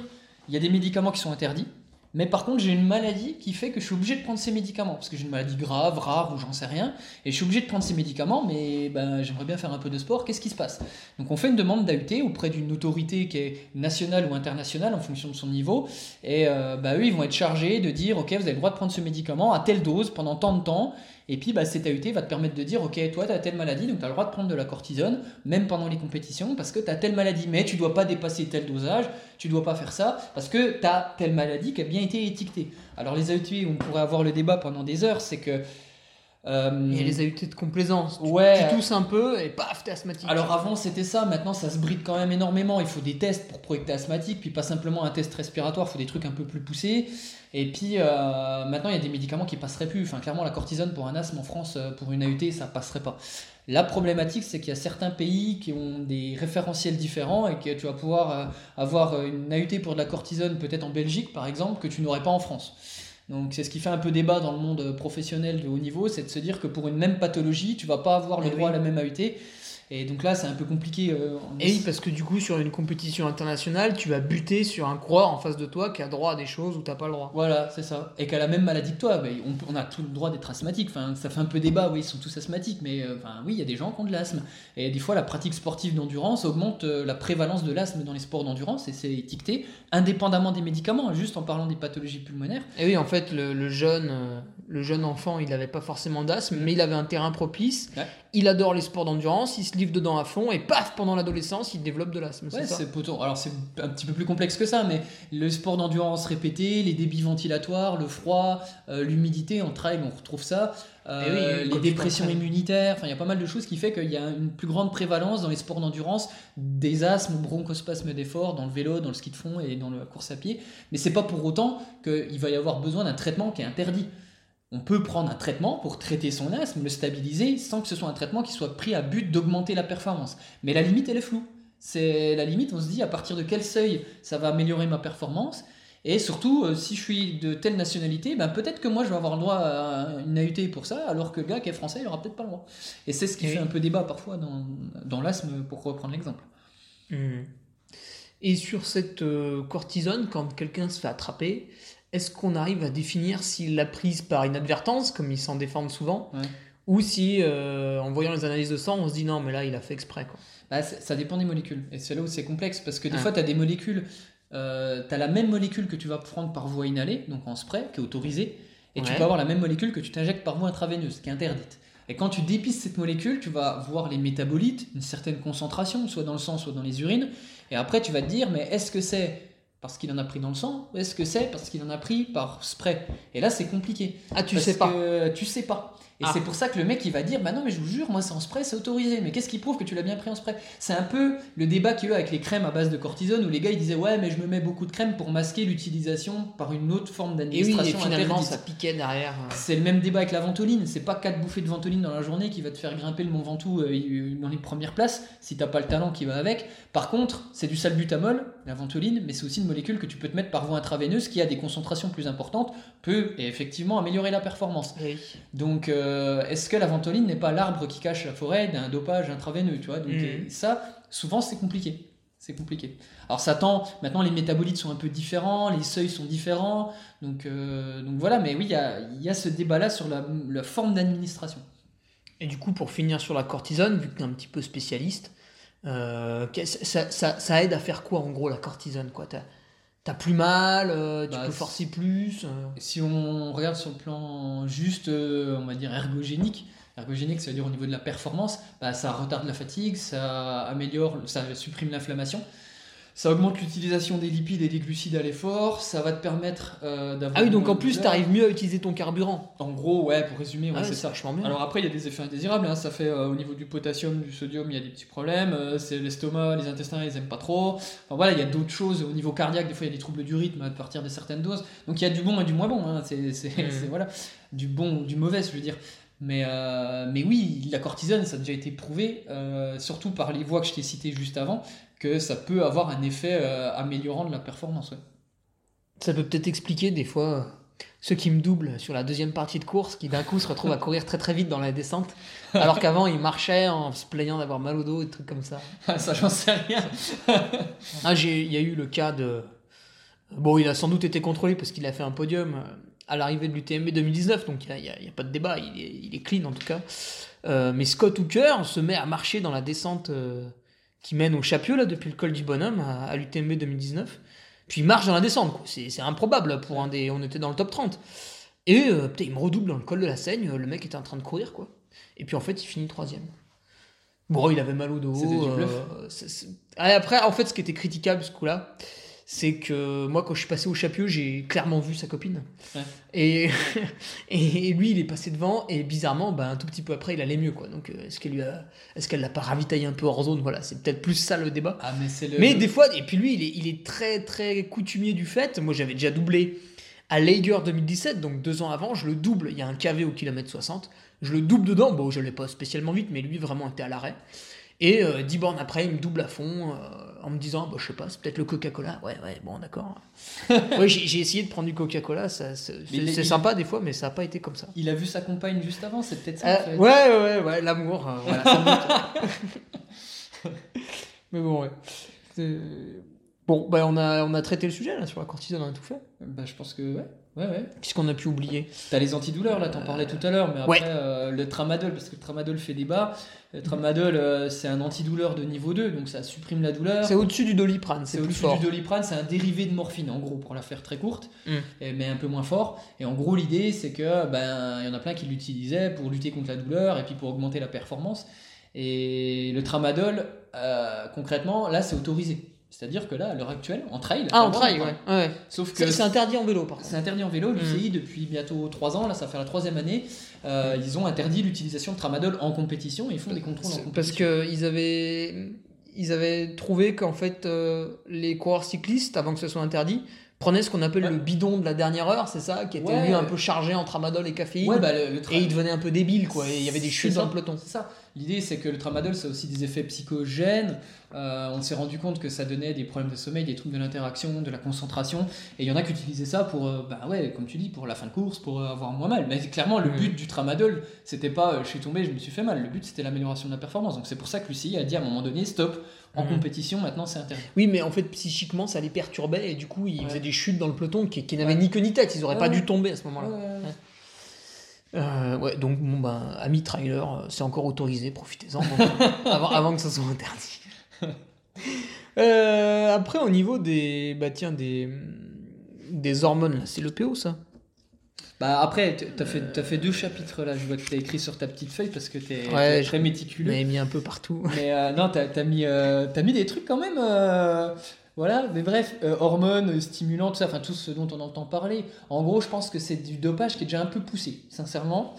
il y a des médicaments qui sont interdits, mais par contre, j'ai une maladie qui fait que je suis obligé de prendre ces médicaments, parce que j'ai une maladie grave, rare, ou j'en sais rien, et je suis obligé de prendre ces médicaments, mais ben, j'aimerais bien faire un peu de sport, qu'est-ce qui se passe? Donc on fait une demande d'AUT auprès d'une autorité qui est nationale ou internationale en fonction de son niveau, et euh, bah, eux, ils vont être chargés de dire, ok, vous avez le droit de prendre ce médicament à telle dose pendant tant de temps, et puis bah, cet AUT va te permettre de dire, ok, toi, tu as telle maladie, donc tu as le droit de prendre de la cortisone, même pendant les compétitions, parce que tu as telle maladie, mais tu dois pas dépasser tel dosage, tu dois pas faire ça, parce que tu as telle maladie qui a bien été étiquetée. Alors les AUT, on pourrait avoir le débat pendant des heures, c'est que... euh, Il y a les AUT de complaisance. Tu, Ouais. tu tousses un peu et paf, t'es asthmatique. alors avant c'était ça, maintenant ça se bride quand même énormément. Il faut des tests pour prouver que t'es asthmatique, puis pas simplement un test respiratoire, il faut des trucs un peu plus poussés. Et puis euh, maintenant il y a des médicaments qui passeraient plus. Enfin clairement la cortisone pour un asthme en France, euh, pour une AUT, ça passerait pas. La problématique c'est qu'il y a certains pays qui ont des référentiels différents et que tu vas pouvoir euh, avoir une AUT pour de la cortisone peut-être en Belgique par exemple que tu n'aurais pas en France. Donc c'est ce qui fait un peu débat dans le monde professionnel de haut niveau, c'est de se dire que pour une même pathologie, tu vas pas avoir le Eh droit oui. à la même AUT. Et donc là, c'est un peu compliqué. euh, en- Et oui, parce que du coup, sur une compétition internationale, tu vas buter sur un coureur en face de toi qui a droit à des choses où t'as pas le droit. Voilà, c'est ça. Et qu'elle a la même maladie que toi. On, on a tout le droit d'être asthmatique. Enfin, ça fait un peu débat. Oui, ils sont tous asthmatiques. Mais euh, enfin, oui, il y a des gens qui ont de l'asthme. Et des fois, la pratique sportive d'endurance augmente euh, la prévalence de l'asthme dans les sports d'endurance. Et c'est étiqueté indépendamment des médicaments, juste en parlant des pathologies pulmonaires. Et oui, en fait, le, le jeune, le jeune enfant, il n'avait pas forcément d'asthme, mais il avait un terrain propice. Ouais. Il adore les sports d'endurance, il se livre dedans à fond, et paf, pendant l'adolescence, il développe de l'asthme. Ouais, c'est Alors c'est un petit peu plus complexe que ça, mais le sport d'endurance répété, les débits ventilatoires, le froid, euh, l'humidité, en trail, on retrouve ça. Euh, Eh oui, les dépressions immunitaires, enfin il y a pas mal de choses qui fait qu'il y a une plus grande prévalence dans les sports d'endurance des asthmes, bronchospasmes d'effort, dans le vélo, dans le ski de fond et dans la course à pied. Mais c'est pas pour autant qu'il va y avoir besoin d'un traitement qui est interdit. On peut prendre un traitement pour traiter son asthme, le stabiliser, sans que ce soit un traitement qui soit pris à but d'augmenter la performance. Mais la limite, elle est floue. C'est la limite, on se dit à partir de quel seuil ça va améliorer ma performance. Et surtout, euh, si je suis de telle nationalité, ben peut-être que moi je vais avoir le droit à une AUT pour ça, alors que le gars qui est français, il aura peut-être pas le droit. Et c'est ce qui Oui. fait un peu débat parfois dans, dans l'asthme, pour reprendre l'exemple. Hmm. Et sur cette euh, cortisone, quand quelqu'un se fait attraper, est-ce qu'on arrive à définir s'il l'a prise par inadvertance, comme ils s'en défendent souvent, Ouais. ou si, euh, en voyant les analyses de sang, on se dit non, mais là, il a fait exprès. Quoi. Bah, ça dépend des molécules. Et c'est là où c'est complexe, parce que des fois, tu as des molécules, tu as la même molécule que tu vas prendre par voie inhalée, donc en spray, qui est autorisée, et tu peux avoir la même molécule que tu t'injectes par voie intraveineuse, qui est interdite. Et quand tu dépistes cette molécule, tu vas voir les métabolites, une certaine concentration, soit dans le sang, soit dans les urines, et après tu vas te dire, mais est-ce que c'est parce qu'il en a pris dans le sang, ou est-ce que c'est parce qu'il en a pris par spray? Et là, c'est compliqué. Ah, tu Parce sais pas. que tu sais pas. Et Ah. c'est pour ça que le mec il va dire bah non mais je vous jure moi c'est en spray c'est autorisé mais qu'est-ce qui prouve que tu l'as bien pris en spray? C'est un peu le débat qu'il y a eu avec les crèmes à base de cortisone où les gars ils disaient ouais mais je me mets beaucoup de crème pour masquer l'utilisation par une autre forme Et oui, d'administration et finalement, interdite. ça piquait derrière. euh. C'est le même débat avec la ventoline, c'est pas quatre bouffées de ventoline dans la journée qui va te faire grimper le Mont Ventoux euh, dans les premières places si t'as pas le talent qui va avec. Par contre, c'est du salbutamol, la ventoline, mais c'est aussi une molécule que tu peux te mettre par voie intraveineuse qui a des concentrations plus importantes, peut effectivement améliorer la performance. Oui. Donc, euh, est-ce que la ventoline n'est pas l'arbre qui cache la forêt d'un dopage intraveineux, tu vois Donc, euh, ça, souvent, c'est compliqué. C'est compliqué. Alors, ça tend. Maintenant, les métabolites sont un peu différents, les seuils sont différents. Donc, euh, donc voilà. Mais oui, il y a, il y a ce débat-là sur la, la forme d'administration. Et du coup, pour finir sur la cortisone, vu que tu es un petit peu spécialiste, euh, ça, ça- ça aide à faire quoi en gros la cortisone quoi? T'as plus mal, euh, tu Bah, peux forcer plus euh. Si on regarde sur le plan juste, euh, on va dire ergogénique, ergogénique, ça veut dire au niveau de la performance, bah, ça retarde la fatigue, ça améliore, ça supprime l'inflammation, ça augmente l'utilisation des lipides et des glucides à l'effort, ça va te permettre euh, d'avoir. Ah oui, donc en plus, tu arrives mieux à utiliser ton carburant. En gros, ouais, pour résumer, ouais, Ah, c'est ça. bien. Alors après, il y a des effets indésirables. hein. Ça fait euh, au niveau du potassium, du sodium, il y a des petits problèmes. Euh, c'est l'estomac, les intestins, ils aiment pas trop. Enfin voilà, il y a d'autres choses au niveau cardiaque. Des fois, il y a des troubles du rythme à partir de certaines doses. Donc il y a du bon et du moins bon. hein. C'est Mm. c'est- voilà, du bon, du mauvais, je veux dire. Mais, euh, mais oui, la cortisone, ça a déjà été prouvé, euh, surtout par les voies que je t'ai citées juste avant, que ça peut avoir un effet euh, améliorant de la performance. ouais. Ça peut peut-être expliquer des fois euh, ceux qui me doublent sur la deuxième partie de course, qui d'un coup se retrouvent à courir très très vite dans la descente, alors qu'avant ils marchaient en se plaignant d'avoir mal au dos et des trucs comme ça. ça, j'en sais rien. Ah, il y a eu le cas de. Bon, il a sans doute été contrôlé parce qu'il a fait un podium euh, à l'arrivée de l'UTMB 2019, donc il n'y a, pas de débat, il est, il est clean en tout cas. Euh, mais Scott Hooker se met à marcher dans la descente euh, qui mène au Chapieux, là, depuis le col du Bonhomme à, à l'UTMB 2019. Puis il marche dans la descente. C'est, c'est improbable pour un des. On était dans le top 30. Et euh, putain, il me redouble dans le col de la Seigne, le mec était en train de courir, quoi. Et puis en fait, il finit troisième. Bon, il avait mal au dos. C'était du bluff. euh, Après, en fait, ce qui était critiquable ce coup-là, c'est que moi, quand je suis passé au Chapieux, j'ai clairement vu sa copine. Ouais. Et, et lui, il est passé devant, et bizarrement, ben, un tout petit peu après, il allait mieux. Quoi. Donc, euh, est-ce qu'elle lui a... est-ce qu'elle l'a pas ravitaillé un peu hors zone? Voilà, c'est peut-être plus ça le débat. Ah, mais c'est le. Mais des fois, et puis lui, il est, il est très très coutumier du fait. Moi, j'avais déjà doublé à Lager 2017, donc deux ans avant, je le double. Il y a un KV au kilomètre 60. Je le double dedans. Bon, je l'ai pas spécialement vite, mais lui vraiment était à l'arrêt. Et euh, 10 bornes après, il me double à fond euh, en me disant, bah, je sais pas, c'est peut-être le Coca-Cola. Ouais, ouais, bon, d'accord. ouais, j'ai essayé de prendre du Coca-Cola. ça- C'est il sympa des fois, mais ça n'a pas été comme ça. Il a vu sa compagne juste avant, c'est peut-être ça. Euh, ouais, ouais, ouais, ouais, l'amour, euh, voilà. Mais bon, ouais. Bon, bah, on, a, on a traité le sujet là sur la cortisone, on a tout fait. Bah, je pense que ouais. Ouais, ouais. Qu'est-ce qu'on a pu oublier? T'as les antidouleurs, là, t'en parlais tout à l'heure, mais après, ouais. euh, le tramadol, parce que le tramadol fait débat. Le tramadol, euh, c'est un antidouleur de niveau 2, donc ça supprime la douleur. C'est au-dessus du doliprane, C'est au-dessus du doliprane, c'est un dérivé de morphine, en gros, pour la faire très courte, Mm. et- mais un peu moins fort. Et en gros, l'idée, c'est que ben, il y en a plein qui l'utilisaient pour lutter contre la douleur et puis pour augmenter la performance. Et le tramadol, euh, concrètement, là, c'est autorisé. C'est-à-dire que là, à l'heure actuelle, en trail. Ah, en trail, ouais. Sauf que C'est interdit en vélo, par contre. c'est interdit en vélo, Mm. l'UCI depuis bientôt 3 ans, là ça fait la troisième année, euh, ils ont interdit l'utilisation de tramadol en compétition et ils font des contrôles en compétition. Parce qu'ils avaient, ils avaient trouvé qu'en fait, euh, les coureurs cyclistes, avant que ce soit interdit, prenaient ce qu'on appelle Ouais. le bidon de la dernière heure, c'est ça Qui était Ouais. lui un peu chargé en tramadol et caféine. Ouais, bah, le, le et il devenait un peu débile, quoi. Et il y avait des chutes dans le peloton. C'est ça. L'idée, c'est que le tramadol, ça a aussi des effets psychogènes. Euh, on s'est rendu compte que ça donnait des problèmes de sommeil, des troubles de l'interaction, de la concentration. Et il y en a qui utilisaient ça pour, euh, bah ouais, comme tu dis, pour la fin de course, pour euh, avoir moins mal. Mais clairement, le but du tramadol, c'était pas euh, je suis tombé, je me suis fait mal. Le but, c'était l'amélioration de la performance. Donc c'est pour ça que Lucie a dit à un moment donné, stop, en compétition, maintenant c'est interdit. Oui, mais en fait, psychiquement, ça les perturbait et du coup, ils Ouais. faisaient des chutes dans le peloton qui, qui n'avaient Ouais. ni queue ni tête. Ils auraient Ouais, pas dû tomber à ce moment-là. Ouais. Euh, ouais, donc, bon, ben, ami trailer, euh, c'est encore autorisé, profitez-en bon, avant, avant que ça soit interdit. Euh, après, au niveau des. Bah, tiens, des. Des hormones, c'est le PO, ça? Bah après, t'as fait, fait deux chapitres là, je vois que t'as écrit sur ta petite feuille parce que t'es Ouais, très méticuleux. m'avez mis un peu partout. Mais euh, non, t'as as mis, euh, mis des trucs quand même. euh, voilà, mais bref, euh, hormones, euh, stimulants, tout ça, enfin tout ce dont on entend parler. En gros, je pense que c'est du dopage qui est déjà un peu poussé, sincèrement.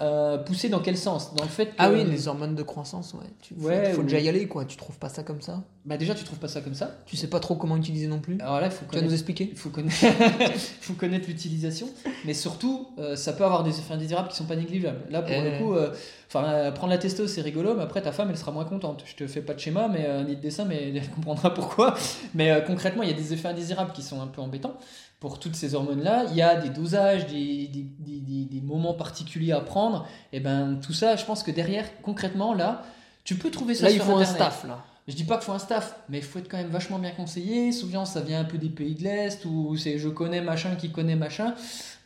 Euh, poussé dans quel sens? Dans le fait que. Ah oui, les hormones de croissance, ouais. Tu, Ouais, faut ou- déjà y aller, quoi. Tu trouves pas ça comme ça? Bah déjà, tu trouves pas ça comme ça Tu sais pas trop comment utiliser non plus? Alors là, il faut Tu vas nous connaître, expliquer? il faut connaître, faut connaître l'utilisation. Mais surtout, euh, ça peut avoir des effets indésirables qui sont pas négligeables. Là, pour Eh. le coup, euh, enfin, euh, prendre la testo, c'est rigolo, mais après, ta femme, elle sera moins contente. Je te fais pas de schéma, mais ni de dessin, mais elle comprendra pourquoi. Mais concrètement, il y a des effets indésirables qui sont un peu embêtants pour toutes ces hormones-là. Il y a des dosages, des, des, des- des- des moments particuliers à prendre. Et ben, tout ça, je pense que derrière, concrètement, là, tu peux trouver ça Là, sur il faut un staff, là. Je dis pas qu'il faut un staff, mais il faut être quand même vachement bien conseillé. Souvent, ça vient un peu des pays de l'Est où c'est je connais machin qui connaît machin.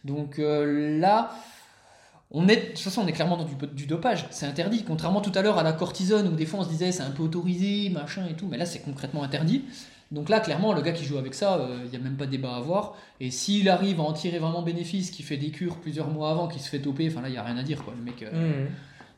Donc euh, là, on est, de toute façon, on est clairement dans du, du dopage. C'est interdit. Contrairement tout à l'heure à la cortisone où des fois on se disait c'est un peu autorisé, machin et tout, mais là c'est concrètement interdit. Donc là, clairement, le gars qui joue avec ça, il n'y a même pas de débat à avoir. Et s'il arrive à en tirer vraiment bénéfice, qui fait des cures plusieurs mois avant, qui se fait toper, enfin là, il n'y a rien à dire. Quoi. Le mec, euh, Mmh.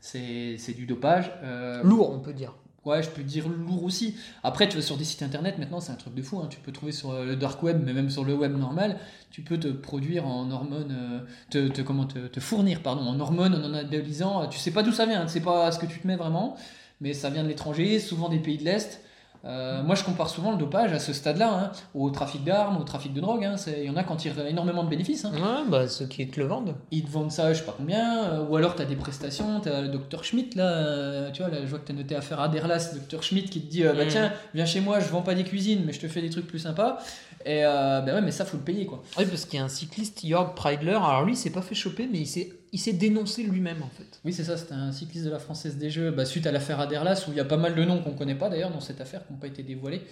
c'est du dopage. Euh, Lourd, on peut dire. Ouais, je peux dire lourd aussi. Après, tu vas sur des sites internet, maintenant, c'est un truc de fou. hein. Tu peux trouver sur euh, le dark web, mais même sur le web normal, tu peux te produire en hormones, euh, te, te- comment, te, te fournir pardon, en hormones, en anabolisant. Tu sais pas d'où ça vient, hein. tu sais pas ce que tu te mets vraiment, mais ça vient de l'étranger, souvent des pays de l'Est. Euh, moi, je compare souvent le dopage à ce stade-là, hein, au trafic d'armes, au trafic de drogue. hein. Il y en a qui en tirent énormément de bénéfices. hein. Ouais, bah, ceux qui te le vendent. Ils te vendent ça, je sais pas combien, euh, ou alors tu as des prestations, tu as le docteur Schmidt, là, euh, tu vois, là, je vois que tu as noté affaire à Derlas, docteur Schmidt qui te dit, bah Mm. tiens, viens chez moi, je vends pas des cuisines, mais je te fais des trucs plus sympas. Et bah ouais, mais ça, faut le payer, quoi. Oui, parce qu'il y a un cycliste, Jörg Preidler. Alors lui, il s'est pas fait choper, mais il s'est, il s'est dénoncé lui-même, en fait. Oui, c'est ça, c'était un cycliste de la Française des Jeux, bah, suite à l'affaire Aderlas, où il y a pas mal de noms qu'on connaît pas d'ailleurs dans cette affaire, qui n'ont pas été dévoilés.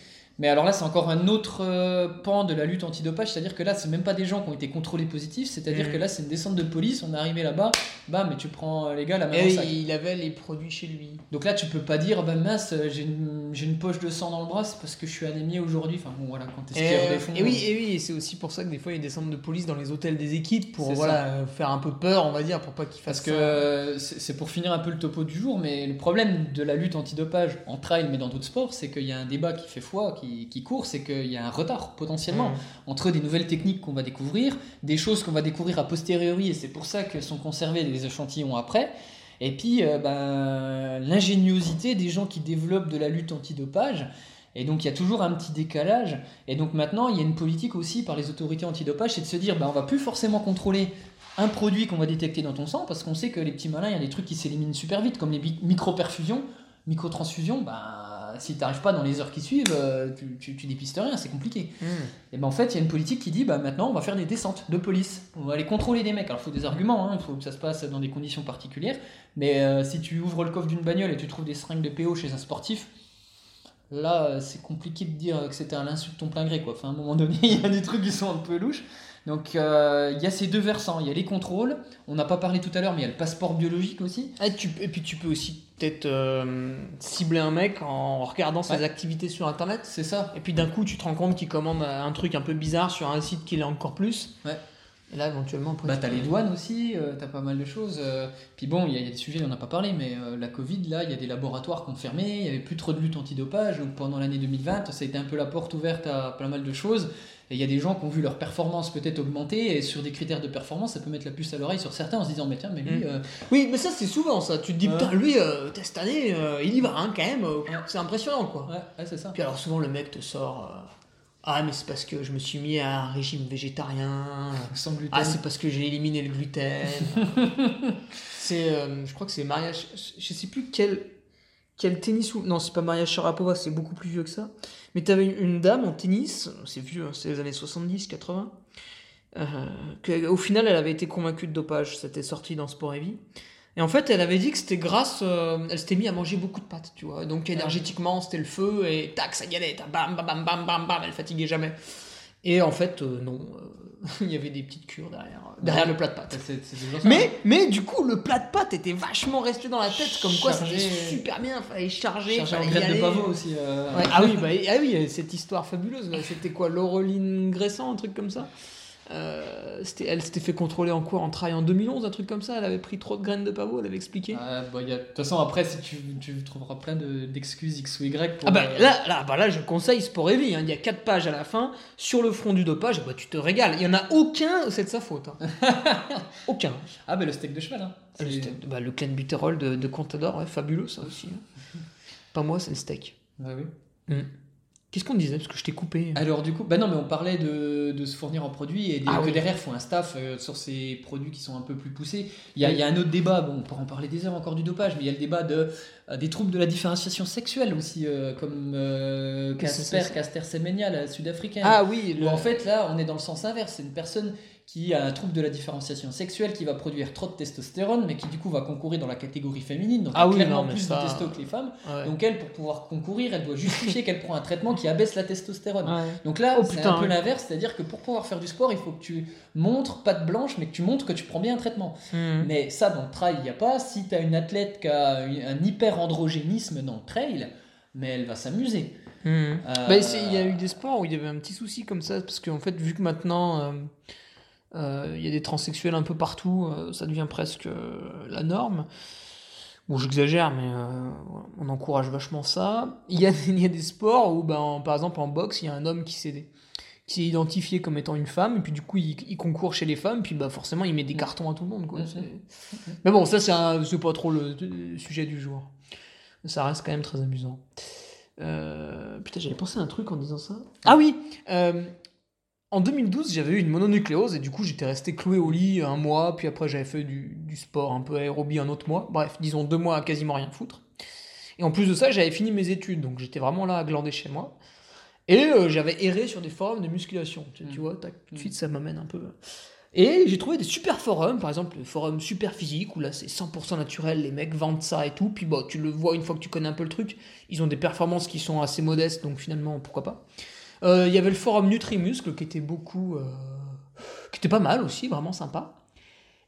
Mais alors là, c'est encore un autre euh, pan de la lutte antidopage, c'est-à-dire que là, c'est même pas des gens qui ont été contrôlés positifs, c'est-à-dire Mhm. que là, c'est une descente de police, on est arrivé là-bas, bam, mais tu prends euh, les gars la main Et sac. il avait les produits chez lui. Donc là, tu peux pas dire, bah mince, j'ai une, j'ai une poche de sang dans le bras, c'est parce que je suis anémié aujourd'hui. Enfin bon, voilà, quand t'es skieur des fonds. et oui, et oui, et c'est aussi pour ça que des fois, il y a des centres de police dans les hôtels des équipes pour voilà, euh, faire un peu peur, on va dire, pour pas qu'ils Parce fassent que euh, c'est pour finir un peu le topo du jour, mais le problème de la lutte antidopage en trail, mais dans d'autres sports, c'est qu'il y a un débat qui fait foi, qui, qui court, c'est qu'il y a un retard potentiellement Mmh. entre des nouvelles techniques qu'on va découvrir, des choses qu'on va découvrir a posteriori, et c'est pour ça que sont conservés des échantillons après, et puis euh, ben, l'ingéniosité des gens qui développent de la lutte antidopage. Et donc il y a toujours un petit décalage. Et donc maintenant, il y a une politique aussi par les autorités antidopage, c'est de se dire, ben, on va plus forcément contrôler un produit qu'on va détecter dans ton sang, parce qu'on sait que les petits malins, il y a des trucs qui s'éliminent super vite, comme les microperfusions, microtransfusions, ben, si tu n'arrives pas dans les heures qui suivent, euh, tu, tu, tu dépistes rien, c'est compliqué. Mmh. Et ben en fait, il y a une politique qui dit bah maintenant on va faire des descentes de police. On va aller contrôler des mecs. Alors il faut des arguments, hein, il faut que ça se passe dans des conditions particulières. Mais euh, si tu ouvres le coffre d'une bagnole et tu trouves des seringues de PO chez un sportif, là euh, c'est compliqué de dire que c'était un insulte ton plein gré quoi. Enfin à un moment donné, il y a des trucs qui sont un peu louches. Donc euh, il y a ces deux versants. Il y a les contrôles. On n'a pas parlé tout à l'heure, mais il y a le passeport biologique aussi. Ah, tu- et puis tu peux aussi peut-être euh, cibler un mec en regardant ses Ouais. activités sur internet. C'est ça. Et puis d'un coup, tu te rends compte qu'il commande un truc un peu bizarre sur un site qui l'est encore plus. Ouais. Et là, éventuellement, après, Bah, t'as les douanes aussi, euh, t'as pas mal de choses. euh, puis bon, il y, a- y a des sujets, on n'a pas parlé, mais euh, la Covid, là, il y a des laboratoires qui ont fermé, il y avait plus trop de lutte antidopage. Donc pendant l'année 2020, ça a été un peu la porte ouverte à pas mal de choses. Et il y a des gens qui ont vu leur performance peut-être augmenter, et sur des critères de performance, ça peut mettre la puce à l'oreille sur certains en se disant, mais tiens, mais lui, Mm. euh, Oui, mais ça, c'est souvent ça. Tu te dis, putain, lui, euh, cette année, euh, il y va hein, quand même. C'est impressionnant, quoi. ouais, ouais, c'est ça. Puis alors, souvent, le mec te sort. Ah, mais c'est parce que je me suis mis à un régime végétarien. Sans gluten. Ah, c'est parce que j'ai éliminé le gluten. c'est, euh, je crois que c'est Maria. Je, je sais plus quel, quel tennis ou. Non, c'est pas Maria Sharapova, c'est beaucoup plus vieux que ça. Mais t'avais une, une dame en tennis, c'est vieux, hein, c'est les années 70, 80. Euh, que, au final, elle avait été convaincue de dopage. C'était sorti dans Sport et Vie. Et en fait, elle avait dit que c'était grâce. euh, elle s'était mis à manger beaucoup de pâtes, tu vois. Donc, énergétiquement, c'était le feu et tac, ça y allait. Bam, bam, bam, bam, bam, bam. Elle fatiguait jamais. Et en fait, euh, non. Euh, il y avait des petites cures derrière, derrière le plat de pâtes. C'est- c'est ça. Mais, mais du coup, le plat de pâtes était vachement resté dans la tête, comme quoi c'était super bien, fallait charger, Chercher en fallait y graines de pavot aussi. euh, Ouais, ah oui, bah, ah oui, cette histoire fabuleuse, là, c'était quoi, Laureline Gressan, un truc comme ça? Euh, Elle s'était fait contrôler en quoi? En travail en 2011, un truc comme ça, elle avait pris trop de graines de pavot, elle avait expliqué. Ah, bah, y a- De toute façon, après, si tu, tu trouveras plein de- d'excuses X ou Y pour. Ah bah euh, là, là, bah là je conseille Sport et Vie, hein. il y a 4 pages à la fin, sur le front du dopage, bah tu te régales, il y en a aucun, c'est de sa faute. hein. aucun. Ah, bah le steak de cheval. Hein. Le, C'est- steak- bah, le de, de Contador, ouais, fabuleux ça aussi. Pas moi, c'est le steak. Bah oui. Qu'est-ce qu'on disait? Parce que je t'ai coupé. Alors du coup, bah non, mais on parlait de, de se fournir en produits et des- Ah que oui. derrière font un staff euh, sur ces produits qui sont un peu plus poussés. Il y, a, il y a un autre débat, bon, on pourra en parler des heures encore du dopage, mais il y a le débat de, euh, des troubles de la différenciation sexuelle aussi, euh, comme euh, Casper, Caster Semenya, la sud-africaine. Ah oui, Où en fait là, on est dans le sens inverse. C'est une personne qui a un trouble de la différenciation sexuelle, qui va produire trop de testostérone, mais qui du coup va concourir dans la catégorie féminine, donc Ah a oui, clairement non, plus ça- de testo que les femmes. Ouais. Donc elle, pour pouvoir concourir, elle doit justifier qu'elle prend un traitement qui abaisse la testostérone. Ouais. Donc là, Oh, c'est un peu l'inverse, c'est-à-dire que pour pouvoir faire du sport, il faut que tu montres, pas de blanche, mais que tu montres que tu prends bien un traitement. Mhm. Mais ça, dans le trail, il n'y a pas. Si tu as une athlète qui a un hyper-androgénisme dans le trail, mais elle va s'amuser. Mhm. Euh, Bah, il y a eu des sports où il y avait un petit souci comme ça, parce qu'en fait, vu que maintenant euh, il y a des transsexuels un peu partout, euh, ça devient presque euh, la norme. Bon, j'exagère, mais euh, on encourage vachement ça. Il y a, il y a des sports où, ben, en- par exemple, en boxe, il y a un homme qui s'est qui est identifié comme étant une femme, et puis du coup, il, il concourt chez les femmes, puis bah, forcément, il met des cartons à tout le monde. Quoi. Mhm. C'est- Mais bon, ça, c'est pas trop le, le sujet du jour. Ça reste quand même très amusant. Euh, putain, j'avais pensé à un truc en disant ça. Ah oui euh, En 2012, j'avais eu une mononucléose et du coup, j'étais resté cloué au lit un mois, puis après, j'avais fait du, du sport un peu aérobie un autre mois. Bref, disons deux mois à quasiment rien foutre. Et en plus de ça, j'avais fini mes études, donc j'étais vraiment là à glander chez moi. Et euh, j'avais erré sur des forums de musculation. Tu, tu Mm. vois, tac, tout de Mm. suite, ça m'amène un peu. Et j'ai trouvé des super forums, par exemple le forum super physique, où là c'est 100% naturel, les mecs vendent ça et tout, puis bah, tu le vois une fois que tu connais un peu le truc, ils ont des performances qui sont assez modestes, donc finalement pourquoi pas. Euh, Il y avait le forum Nutrimuscle qui était beaucoup. euh, qui était pas mal aussi, vraiment sympa.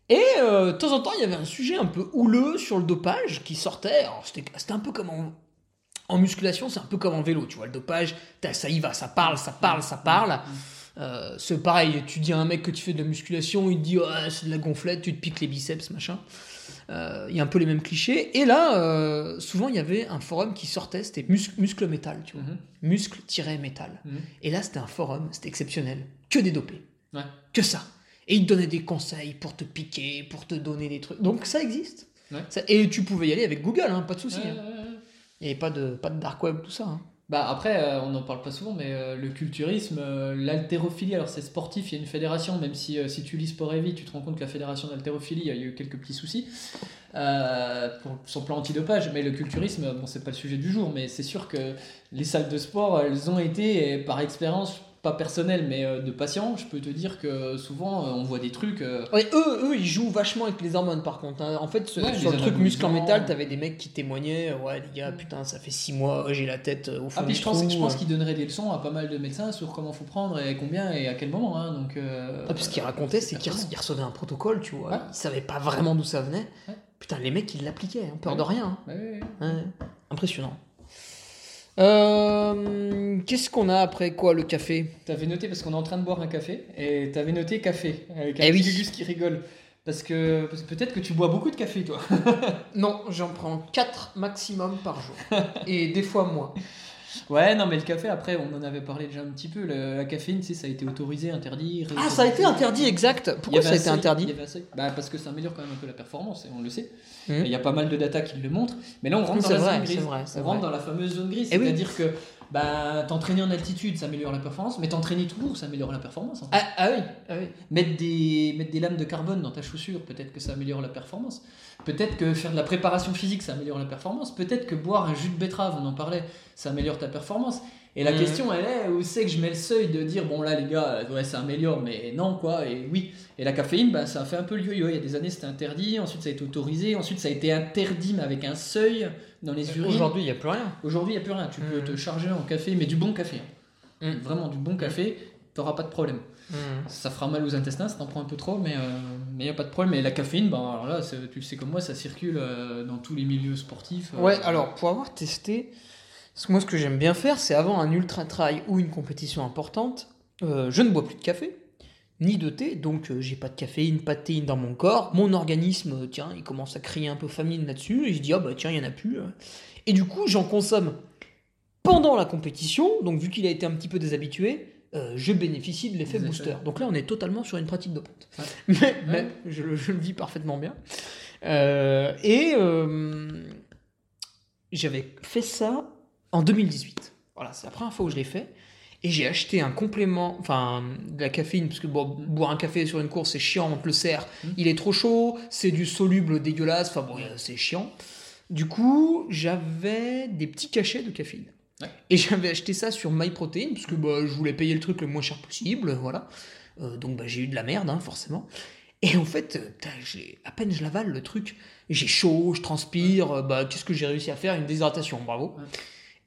Et euh, de temps en temps, il y avait un sujet un peu houleux sur le dopage qui sortait. C'était un peu comme en, en musculation, c'est un peu comme en vélo, tu vois. Le dopage, ça y va, ça parle, ça parle, ça parle. Euh, c'est pareil, tu dis à un mec que tu fais de la musculation, il te dit Ouais, c'est de la gonflette, tu te piques les biceps, machin. Euh, Il y a un peu les mêmes clichés. Et là, euh, souvent, il y avait un forum qui sortait, c'était mus- muscle métal, tu vois. Mhm. Muscle-métal. Mhm. Et là, c'était un forum, c'était exceptionnel. Que des dopés. Ouais. Que ça. Et ils te donnaient des conseils pour te piquer, pour te donner des trucs. Donc ça existe. Ouais. Ça- et tu pouvais y aller avec Google, hein, pas de souci. Ouais, hein. Il n'y avait pas de, pas de dark web, tout ça. hein. Bah après, euh, on n'en parle pas souvent, mais euh, le culturisme, euh, l'haltérophilie, alors c'est sportif, il y a une fédération, même si, euh, si tu lis Sport et Vie, tu te rends compte que la fédération d'haltérophilie, il y a eu quelques petits soucis pour, le plan antidopage, mais le culturisme, bon c'est pas le sujet du jour, mais c'est sûr que les salles de sport, elles ont été, et par expérience, pas personnelle, mais euh, de patients, je peux te dire que souvent, euh, on voit des trucs... euh, Ouais, eux, eux, ils jouent vachement avec les hormones par contre. hein. En fait, ce- Ouais, sur le truc muscle en métal, t'avais des mecs qui témoignaient Ouais, les gars, putain, ça fait 6 mois, j'ai la tête au fond Ah, puis je pense, je pense qu'ils donneraient des leçons à pas mal de médecins sur comment faut prendre et combien et à quel moment. Hein, donc, euh, Ah, puis ce qu'ils racontaient, c'est qu'ils recevaient un protocole, tu vois. Ouais. Ils savaient pas vraiment d'où ça venait. Putain, les mecs, ils l'appliquaient, hein, peur de rien. hein. Impressionnant. Euh, Qu'est-ce qu'on a après quoi, le café? T'avais noté parce qu'on est en train de boire un café et t'avais noté café avec un Eh petit oui. Gugus qui rigole parce que, parce que peut-être que tu bois beaucoup de café toi. Non, j'en prends 4 maximum par jour. Et des fois moins. Ouais non mais le café après on en avait parlé déjà un petit peu le- la caféine tu sais ça a été autorisé interdit. Ah, ça a été interdit, exact. Pourquoi ça a été interdit. Bah, parce que ça améliore quand même un peu la performance et on le sait. Et Il y a pas mal de data qui le montrent. Mais là on rentre dans la vrai, zone grise. vrai, rentre dans la fameuse zone grise. Eh oui. C'est-à-dire que Bah, t'entraîner en altitude, ça améliore la performance, mais t'entraîner toujours, ça améliore la performance. en fait. Ah, ah oui, ah oui. Mettre, des, mettre des lames de carbone dans ta chaussure, peut-être que ça améliore la performance. Peut-être que faire de la préparation physique, ça améliore la performance. Peut-être que boire un jus de betterave, on en parlait, ça améliore ta performance. Et la Mhm. question, elle est où c'est que je mets le seuil de dire, bon là les gars, ouais, ça améliore, mais non quoi, et oui. Et la caféine, bah, ça a fait un peu le yo-yo. Il y a des années, c'était interdit, ensuite ça a été autorisé, ensuite ça a été interdit, mais avec un seuil dans les urines. Aujourd'hui, il n'y a plus rien. Aujourd'hui, il n'y a plus rien. Tu peux Mhm. te charger en café, mais du bon café. hein. Mhm. Vraiment du bon café, t'auras pas de problème. Ça fera mal aux intestins si t'en prends un peu trop, mais il n'y a pas de problème. Et la caféine, ben, alors là, tu le sais comme moi, ça circule euh, dans tous les milieux sportifs. euh. Ouais, alors pour avoir testé, parce que moi ce que j'aime bien faire, c'est avant un ultra trail ou une compétition importante, euh, je ne bois plus de café ni de thé, donc euh, j'ai pas de caféine, pas de théine dans mon corps. Mon organisme, euh, tiens, il commence à crier un peu famine là-dessus, et je dis ah bah tiens, il y en a plus. euh. Et du coup, j'en consomme pendant la compétition, donc vu qu'il a été un petit peu déshabitué. euh, je bénéficie de l'effet booster. effets. Donc là, on est totalement sur une pratique dopante. Ouais. Mais, mais je, le- je le vis parfaitement bien. Et j'avais fait ça en 2018. Voilà, c'est la première fois où je l'ai fait. Et j'ai acheté un complément, enfin de la caféine, parce que bon, boire un café sur une course c'est chiant, on te le sert, Mm. il est trop chaud, c'est du soluble dégueulasse, enfin bon, euh, c'est chiant. Du coup, j'avais des petits cachets de caféine. Ouais. Et j'avais acheté ça sur MyProtein, parce que bah, je voulais payer le truc le moins cher possible, voilà. Euh, donc bah, j'ai eu de la merde, hein, forcément. Et en fait, euh, à peine je l'avale le truc, j'ai chaud, je transpire, bah, qu'est-ce que j'ai réussi à faire? Une déshydratation, bravo. Ouais.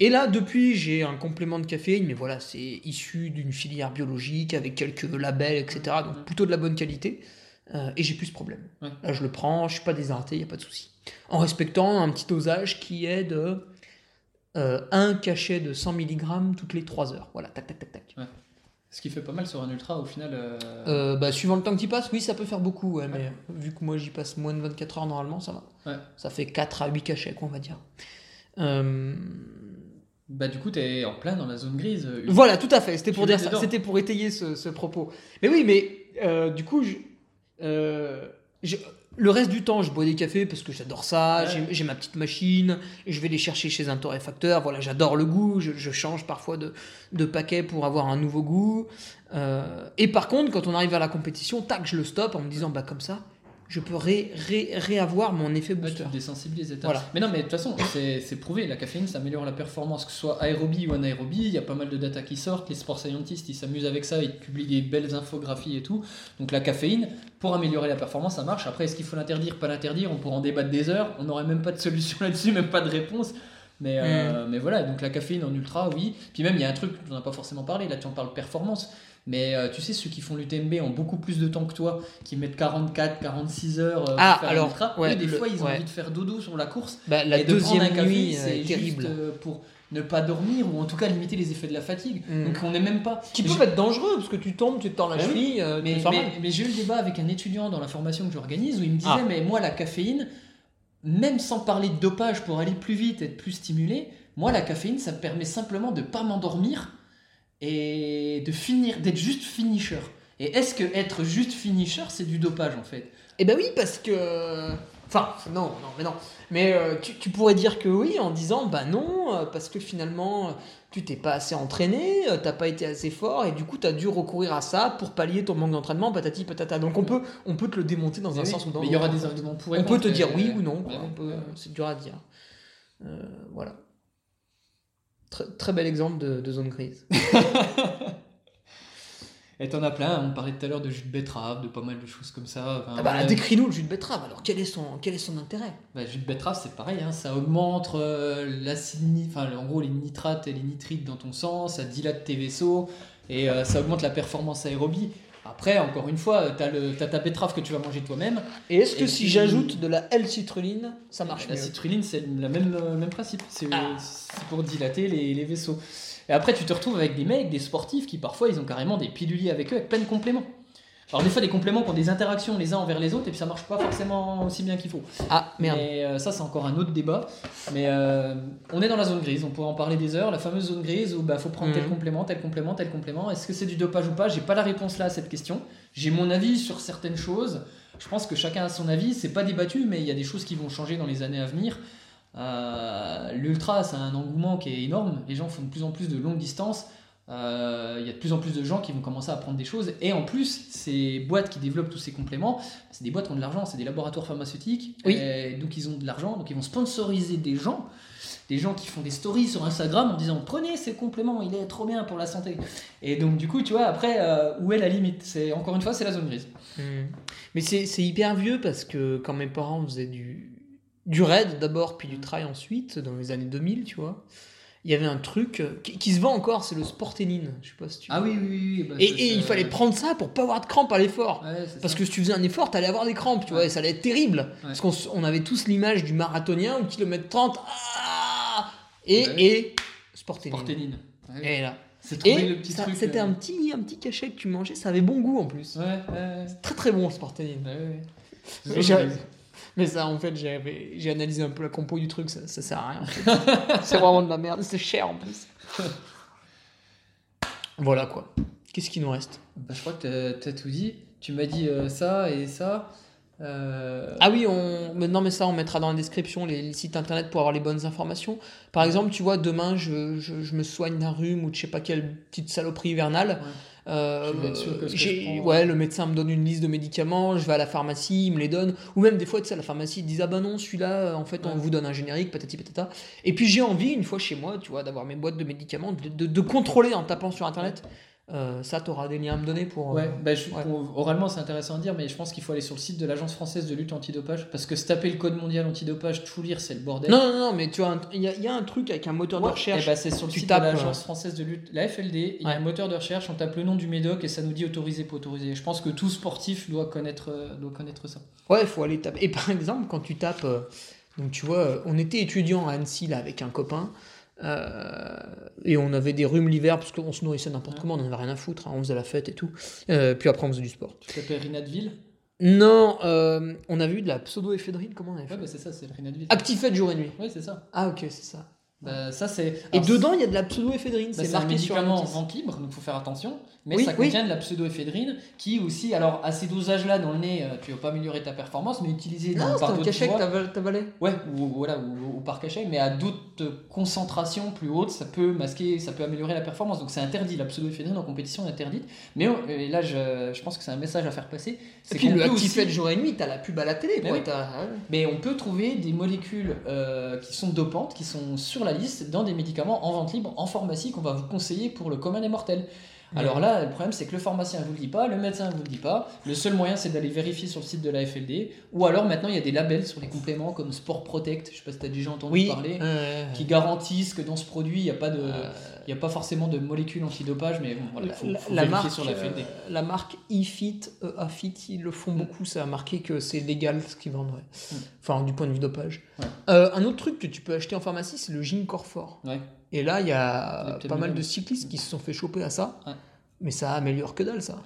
Et là, depuis, j'ai un complément de caféine, mais voilà, c'est issu d'une filière biologique avec quelques labels, etc. Donc Ouais. plutôt de la bonne qualité. Euh, et j'ai plus ce problème. Ouais. Là, je le prends, je suis pas déshydraté, il n'y a pas de souci. En respectant un petit dosage qui est de euh, un cachet de 100 mg toutes les 3 heures. Voilà, tac, tac, tac, tac. Ce qui fait pas mal sur un ultra au final. euh, Euh, bah, suivant le temps que tu passes, oui, ça peut faire beaucoup, ouais, mais vu que moi j'y passe moins de 24 heures normalement, ça va. Ouais. Ça fait 4 à 8 cachets, quoi, on va dire. Euh, Bah du coup, t'es en plein dans la zone grise. euh, Voilà, tout à fait, c'était pour Tu dire ça, c'était pour étayer ce, ce propos. Mais oui, mais euh, du coup, je- euh, je- le reste du temps, je bois des cafés parce que j'adore ça, Ouais. j'ai- ma petite machine, je vais les chercher chez un torréfacteur, voilà, j'adore le goût, je, je change parfois de, de paquet pour avoir un nouveau goût. Euh, et par contre, quand on arrive à la compétition, tac, je le stoppe en me disant, bah comme ça, je peux ré- ré- réavoir mon effet booster. tu te désensibilises. Voilà. Mais non, mais de toute façon, c'est prouvé. La caféine, ça améliore la performance, que ce soit aérobie ou anaérobie. Il y a pas mal de data qui sortent. Les sport scientists, ils s'amusent avec ça. Ils publient des belles infographies et tout. Donc la caféine, pour améliorer la performance, ça marche. Après, est-ce qu'il faut l'interdire, pas l'interdire? On pourra en débattre des heures. On n'aurait même pas de solution là-dessus, même pas de réponse. Mais, euh, Mm. mais voilà, donc la caféine en ultra, oui. Puis même, il y a un truc, on n'a pas forcément parlé. Là, tu en parles performance. Mais euh, tu sais, ceux qui font l'UTMB en beaucoup plus de temps que toi, qui mettent 44, 46 heures euh, pour Ah, faire un alors, ouais, des le- fois, ils ont ouais. envie de faire dodo sur la course. Bah, la et de prendre deuxième un café, nuit c'est est juste terrible. euh, pour ne pas dormir ou en tout cas limiter les effets de la fatigue. Mm. Donc on n'est même pas. Qui peuvent être dangereux parce que tu tombes, tu te tords la Ah oui. cheville, euh, mais, j'ai eu le débat avec un étudiant dans la formation que j'organise où il me disait Ah. mais moi la caféine même sans parler de dopage pour aller plus vite être plus stimulé moi la caféine ça me permet simplement de pas m'endormir et de finir d'être juste finisher et est-ce que être juste finisher c'est du dopage en fait? Eh ben oui, parce que. Enfin, non, non, mais non. Mais euh, tu, tu pourrais dire que oui en disant bah non, euh, parce que finalement, euh, tu t'es pas assez entraîné, t'as pas été assez fort, et du coup, t'as dû recourir à ça pour pallier ton manque d'entraînement, patati patata. Donc on peut, on peut te le démonter dans Mais un oui, sens ou dans mais il y aura l'autre. des arguments pour On peut te dire oui ou non, On peut- ouais. c'est dur à dire. Voilà. Très, très bel exemple de, de zone grise. Et t'en as plein, on parlait tout à l'heure de jus de betterave, de pas mal de choses comme ça. Enfin, Ah bah, décris-nous le jus de betterave, alors quel est son, quel est son intérêt? Bah, jus de betterave, c'est pareil, hein, ça augmente euh, l'acide enfin en gros les nitrates et les nitrites dans ton sang, ça dilate tes vaisseaux et euh, ça augmente la performance aérobie. Après, encore une fois, t'as le- t'as ta betterave que tu vas manger toi-même. Et est-ce que Et si j'ajoute de la L-citrulline, ça marche La mieux citrulline, c'est le même, euh, même principe, c'est Ah. c'est pour dilater les, les vaisseaux. Et après, tu te retrouves avec des mecs, des sportifs qui parfois ils ont carrément des piluliers avec eux avec plein de compléments. Alors des fois des compléments qui ont des interactions les uns envers les autres et puis ça marche pas forcément aussi bien qu'il faut. Ah, merde. Mais euh, ça, c'est encore un autre débat. Mais euh, on est dans la zone grise, on pourrait en parler des heures. La fameuse zone grise où il bah, faut prendre tel Mhm. complément, tel complément, tel complément. Est-ce que c'est du dopage ou pas? J'ai pas la réponse là à cette question. J'ai mon avis sur certaines choses. Je pense que chacun a son avis. C'est pas débattu, mais il y a des choses qui vont changer dans les années à venir. Euh, L'ultra, c'est un engouement qui est énorme. Les gens font de plus en plus de longues distances. Euh, Il y a de plus en plus de gens qui vont commencer à apprendre des choses. Et en plus, ces boîtes qui développent tous ces compléments, c'est des boîtes qui ont de l'argent, c'est des laboratoires pharmaceutiques. Oui. Et donc ils ont de l'argent, donc ils vont sponsoriser des gens. Des gens qui font des stories sur Instagram en disant prenez ces compléments, il est trop bien pour la santé. Et donc du coup, tu vois, après, euh, où est la limite? C'est Encore une fois, c'est la zone grise. Hmm. Mais c'est c'est hyper vieux parce que quand mes parents faisaient du, du raid d'abord, puis du trail ensuite, dans les années 2000, tu vois, il y avait un truc euh, qui, qui se vend encore, c'est le Sporténine. Je sais pas si tu Ah oui, oui, oui. oui, bah, Et, il fallait prendre ça pour pas avoir de crampes à l'effort. Ouais, Parce ça. que si tu faisais un effort, t'allais avoir des crampes, tu vois, et ça allait être terrible. Parce qu'on on avait tous l'image du marathonien au kilomètre 30. Ah et, et. Sporténine. Ouais. Et là. Et c'était euh, un petit, un petit cachet que tu mangeais, ça avait bon goût en plus. Ouais, ouais, ouais. Très très bon. Ouais, ouais. Mais ça, en fait, j'ai analysé un peu la compo du truc, ça, ça sert à rien. en fait. c'est vraiment de la merde, c'est cher en plus. voilà quoi. Qu'est-ce qui nous reste? Bah, je crois que t'as- t'as tout dit. Tu m'as dit euh, ça et ça. Euh, Ah oui, on... mais non, mais ça, on mettra dans la description les, les sites internet pour avoir les bonnes informations. Par exemple, tu vois, demain, je, je, je me soigne d'un rhume ou de je sais pas quelle petite saloperie hivernale. Ouais. Euh, sûr que ce que prends- ouais, le médecin me donne une liste de médicaments, je vais à la pharmacie, il me les donne. Ou même des fois, tu sais, à la pharmacie, ils disent Ah bah non, celui-là, en fait, on Ouais. vous donne un générique, patati patata. Et puis j'ai envie, une fois chez moi, tu vois, d'avoir mes boîtes de médicaments, de, de- de contrôler en tapant sur internet. Euh, ça, tu auras des liens à me donner pour. euh, Ouais, bah, je- ouais. pour- oralement c'est intéressant à dire, mais je pense qu'il faut aller sur le site de l'Agence française de lutte antidopage parce que se taper le code mondial antidopage, tout lire, c'est le bordel. Non, non, non, mais tu vois, il y, a- il y a un truc avec un moteur de recherche. ben, c'est sur le Tu site tapes, de l'Agence euh, française de lutte, la FLD, il y a un moteur de recherche, on tape le nom du médoc et ça nous dit autorisé, pas autorisé. Je pense que tout sportif doit connaître, euh, doit connaître ça. Ouais, il faut aller taper. Et par exemple, quand tu tapes. euh, donc, tu vois, on était étudiant à Annecy là, avec un copain. Euh, et on avait des rhumes l'hiver parce qu'on se nourrissait n'importe comment, on n'avait rien à foutre, hein, on faisait la fête et tout. Euh, puis après, on faisait du sport. Tu t'appelles Rinadville? Non, euh, on avait eu de la pseudo-éphédrine, comment on avait fait? Ouais, bah, c'est ça, c'est le Rinadville. Actifed jour et nuit. Ouais, c'est ça. Ah, ok, c'est ça. Bah, ça, c'est. Et dedans, il y a de la pseudo-éphédrine, Bah, c'est c'est un marqué sur médicament en notice. vente libre, donc il faut faire attention. Mais Oui, ça oui. contient de la pseudoéphédrine qui aussi, alors à ces dosages-là dans le nez, euh, tu vas pas améliorer ta performance, mais utiliser dans, Non, c'est par un d'autres cachet que avalé. Ouais, ou, voilà, ou, ou par cachet, mais à d'autres concentrations plus hautes, ça peut masquer, ça peut améliorer la performance. Donc c'est interdit, la pseudoéphédrine en compétition est interdite. Mais on- et là, je, je pense que c'est un message à faire passer. Et C'est puis le Actifed aussi- jour et nuit, t'as la pub à la télé, Mais quoi. oui. mais on peut trouver des molécules euh, qui sont dopantes, qui sont sur la liste dans des médicaments en vente libre, en pharmacie, qu'on va vous conseiller pour le commun des mortels. Alors là, le problème, c'est que le pharmacien ne vous le dit pas, le médecin ne vous le dit pas. Le seul moyen, c'est d'aller vérifier sur le site de la FLD. Ou alors, maintenant, il y a des labels sur les compléments comme Sport Protect, je sais pas si tu as déjà entendu Oui, parler, euh, qui garantissent que dans ce produit, il n'y a, pas de- euh, il y a pas forcément de molécules antidopage, mais bon, voilà, il faut, la, faut la vérifier marque, sur la FLD. euh, la marque eFit, euh, AFIT, ils le font Mm. beaucoup, ça a marqué que c'est légal ce qu'ils vendent. ouais. Mm. Enfin, du point de vue dopage. Ouais. Euh, un autre truc que tu peux acheter en pharmacie, c'est le gin Corfort. Ouais. Et là, il y a pas mal de cyclistes qui se sont fait choper à ça. Ouais. Mais ça améliore que dalle, ça.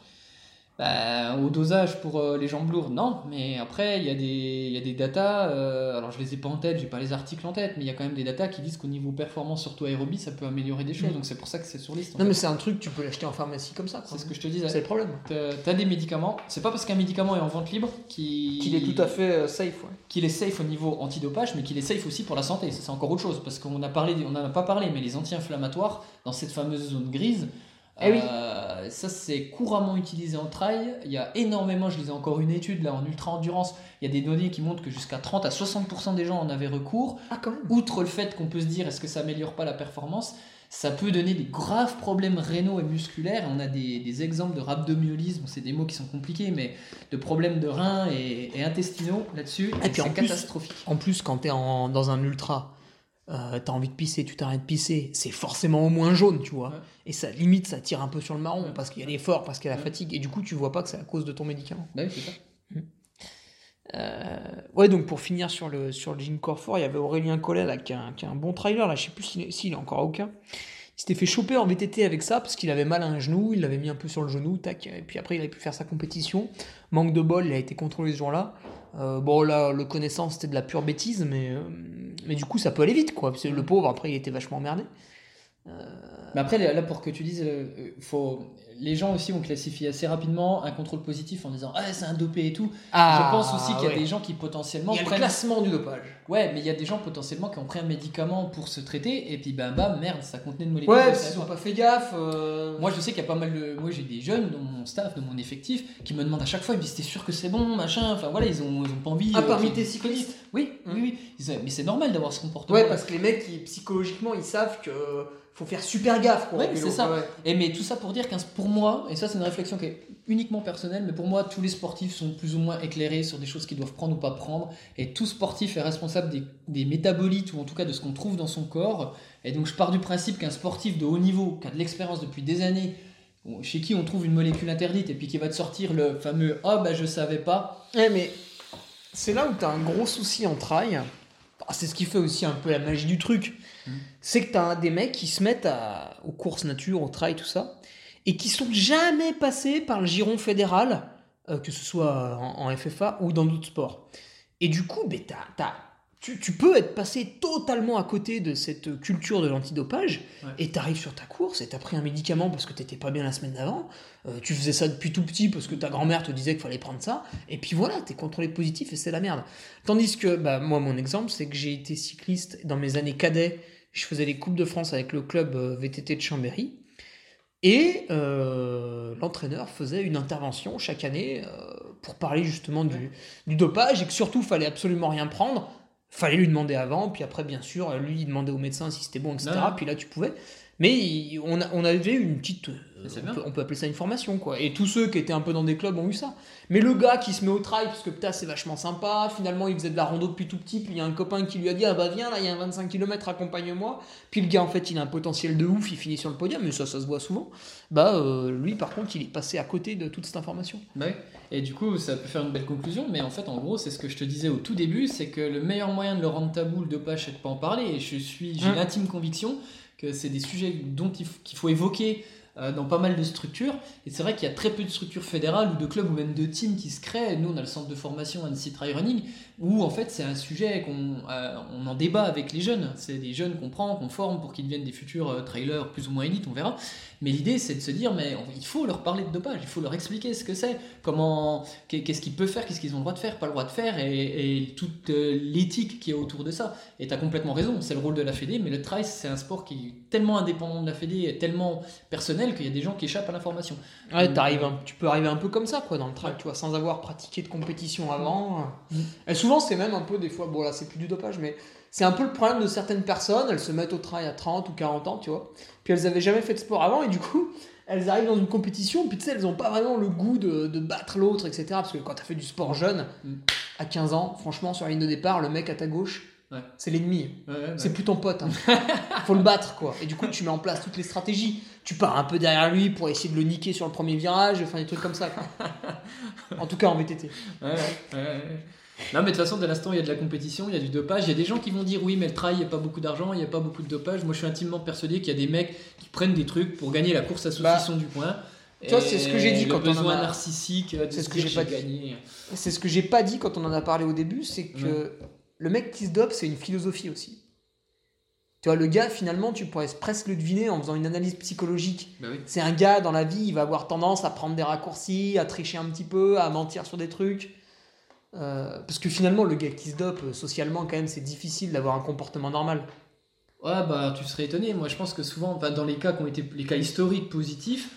Bah, au dosage pour euh, les jambes lourdes, non, mais après il y a des, il y a des datas, euh, alors je les ai pas en tête, j'ai pas les articles en tête, mais il y a quand même des datas qui disent qu'au niveau performance, surtout aérobie, ça peut améliorer des choses, Mm. donc c'est pour ça que c'est sur liste. Non, fait. mais c'est un truc, tu peux l'acheter en pharmacie comme ça. C'est ce que je te disais. C'est le problème. T'as t'as des médicaments, c'est pas parce qu'un médicament est en vente libre qu'il est tout à fait euh, safe, ouais. qu'il est safe au niveau antidopage, mais qu'il est safe aussi pour la santé. C'est encore autre chose, parce qu'on a parlé, on n'en a pas parlé, mais les anti-inflammatoires, dans cette fameuse zone grise, Eh oui. euh, ça c'est couramment utilisé en trail. Il y a énormément, je lisais encore une étude là en ultra-endurance, il y a des données qui montrent que jusqu'à 30 à 60% des gens en avaient recours. Ah, quand même. Outre le fait qu'on peut se dire est-ce que ça améliore pas la performance, ça peut donner des graves problèmes rénaux et musculaires. On a des, des exemples de rhabdomyolyse, bon, c'est des mots qui sont compliqués, mais de problèmes de reins et, et intestinaux là-dessus. Et puis en c'est catastrophique. En plus, quand t'es en, dans un ultra, euh, t'as envie de pisser, tu t'arrêtes de pisser, c'est forcément au moins jaune, tu vois. Ouais. Et ça limite, ça tire un peu sur le marron Ouais. parce qu'il y a l'effort, parce qu'il y a la fatigue. Et du coup, tu vois pas que c'est à cause de ton médicament. Bah oui, c'est ça. Euh, ouais, donc pour finir sur le, sur le Gym Corps il y avait Aurélien Collet là, qui, est un, qui un bon trailer. Là, je sais plus s'il est, s'il est encore aucun. Il s'était fait choper en VTT avec ça parce qu'il avait mal à un genou, il l'avait mis un peu sur le genou, tac, et puis après il avait pu faire sa compétition. Manque de bol, il a été contrôlé ce jour-là. Euh, bon, là, le connaissant, c'était de la pure bêtise, mais, euh, du coup, ça peut aller vite, quoi. Parce le pauvre, après, il était vachement emmerdé. Mais après, là, pour que tu dises, euh, faut, les gens aussi ont classifié assez rapidement un contrôle positif en disant ah c'est un dopé et tout. Ah, je pense aussi qu'il y a ouais. des gens qui potentiellement Il y a le classement du dopage. Ouais, mais il y a des gens potentiellement qui ont pris un médicament pour se traiter et puis bam bam merde ça contenait une molécule. Ouais, qu'ils ont pas. fait gaffe. euh. Moi je sais qu'il y a pas mal de. Moi j'ai des jeunes dans mon staff, dans mon effectif, qui me demandent à chaque fois, ils me disent t'es sûr que c'est bon, machin. Enfin voilà, ils ont, ils ont pas envie. Ah, euh, parmi tes cyclistes Oui, Mm. oui, oui. Ils disent, Mais c'est normal d'avoir ce comportement. Ouais, parce que les mecs, ils- psychologiquement, ils savent que faut faire super gaffe. Quoi, Ouais, c'est ça. Ouais. Et mais tout ça pour dire qu'un pour moi, et ça c'est une réflexion qui est uniquement personnelle, mais pour moi tous les sportifs sont plus ou moins éclairés sur des choses qu'ils doivent prendre ou pas prendre, et tout sportif est responsable des, des métabolites ou en tout cas de ce qu'on trouve dans son corps. Et donc je pars du principe qu'un sportif de haut niveau, qui a de l'expérience depuis des années, chez qui on trouve une molécule interdite et puis qui va te sortir le fameux ah bah je savais pas. Ouais, mais c'est là où tu as un gros souci en trail. Ah, C'est ce qui fait aussi un peu la magie du truc. Mm. C'est que tu as des mecs qui se mettent à- aux courses nature, au trail, tout ça, et qui sont jamais passés par le giron fédéral, euh, que ce soit en, en FFA ou dans d'autres sports. Et du coup, ben, t'as- tu, tu peux être passé totalement à côté de cette culture de l'antidopage, Ouais. et tu arrives sur ta course et tu as pris un médicament parce que t'étais pas bien la semaine d'avant, euh, tu faisais ça depuis tout petit parce que ta grand-mère te disait qu'il fallait prendre ça, et puis voilà, t'es contrôlé positif et c'est la merde. Tandis que, bah, moi, mon exemple, c'est que j'ai été cycliste dans mes années cadets, je faisais les Coupes de France avec le club euh, VTT de Chambéry, et euh, l'entraîneur faisait une intervention chaque année euh, pour parler justement du, du dopage, et que surtout, fallait absolument rien prendre. Fallait lui demander avant, puis après, bien sûr, lui, il demandait au médecin si c'était bon, etc. Ouais. Puis là, tu pouvais. Mais il- on, a- on avait une petite. euh, on, peut, on peut appeler ça une formation, quoi. Et tous ceux qui étaient un peu dans des clubs ont eu ça. Mais le gars qui se met au trail, parce que putain, c'est vachement sympa, finalement, il faisait de la rando depuis tout petit, puis il y a un copain qui lui a dit Ah bah viens, là, il y a un 25 km, accompagne-moi. Puis le gars, en fait, il a un potentiel de ouf, il finit sur le podium, mais ça, ça se voit souvent. Bah, euh, lui, par contre, il est passé à côté de toute cette information. Bah oui. Et du coup, ça peut faire une belle conclusion, mais en fait, en gros, c'est ce que je te disais au tout début, c'est que le meilleur moyen de le rendre tabou, le dopage, c'est de pas en parler. Et je suis, j'ai Mm. l'intime conviction que c'est des sujets dont il qu'il faut évoquer dans pas mal de structures. Et c'est vrai qu'il y a très peu de structures fédérales ou de clubs ou même de teams qui se créent. Nous, on a le centre de formation Annecy Trail Running, où en fait, c'est un sujet qu'on euh, on en débat avec les jeunes. C'est des jeunes qu'on prend, qu'on forme pour qu'ils deviennent des futurs euh, trailers plus ou moins élites, on verra. Mais l'idée, c'est de se dire, mais il faut leur parler de dopage, il faut leur expliquer ce que c'est, comment, qu'est- qu'est-ce qu'ils peuvent faire, qu'est-ce qu'ils ont le droit de faire, pas le droit de faire, et, toute euh, l'éthique qui est autour de ça. Et tu as complètement raison, c'est le rôle de la Fédé, mais le trail, c'est un sport qui est tellement indépendant de la Fédé, tellement personnel, qu'il y a des gens qui échappent à l'information. Ouais, Mm. un- tu peux arriver un peu comme ça, quoi, dans le trail, tu vois, sans avoir pratiqué de compétition avant. Mm. Et souvent, c'est même un peu, des fois, bon là, c'est plus du dopage, mais c'est un peu le problème de certaines personnes, elles se mettent au trail à 30 ou 40 ans, tu vois, puis elles avaient jamais fait de sport avant, et du coup, elles arrivent dans une compétition, puis tu sais, elles ont pas vraiment le goût de, de battre l'autre, etc. Parce que quand t'as fait du sport jeune, Mm. à 15 ans, franchement, sur la ligne de départ, le mec à ta gauche, Ouais. c'est l'ennemi. Ouais, ouais, C'est plus ton pote. hein. Faut le battre, quoi. Et du coup, tu mets en place toutes les stratégies. Tu pars un peu derrière lui pour essayer de le niquer sur le premier virage, enfin des trucs comme ça. quoi. En tout cas en VTT. Ouais, ouais, ouais, ouais. Non, mais de toute façon, dès l'instant, il y a de la compétition, il y a du dopage. Il y a des gens qui vont dire oui, mais le trail, il n'y a pas beaucoup d'argent, il n'y a pas beaucoup de dopage. Moi, je suis intimement persuadé qu'il y a des mecs qui prennent des trucs pour gagner la course à saucisson du coin. tu vois, c'est ce que j'ai dit quand on en besoin a- narcissique de C'est ce que j'ai pas gagné. C'est ce que j'ai pas dit quand on en a parlé au début, c'est que le mec qui se dope, c'est une philosophie aussi. Tu vois, le gars, finalement, tu pourrais presque le deviner en faisant une analyse psychologique. Bah oui. C'est un gars dans la vie, il va avoir tendance à prendre des raccourcis, à tricher un petit peu, à mentir sur des trucs. Euh, parce que finalement, le gars qui se dope, euh, socialement, quand même, c'est difficile d'avoir un comportement normal. Ouais, bah tu serais étonné. Moi, je pense que souvent, enfin, dans les cas qui ont été les cas historiques positifs,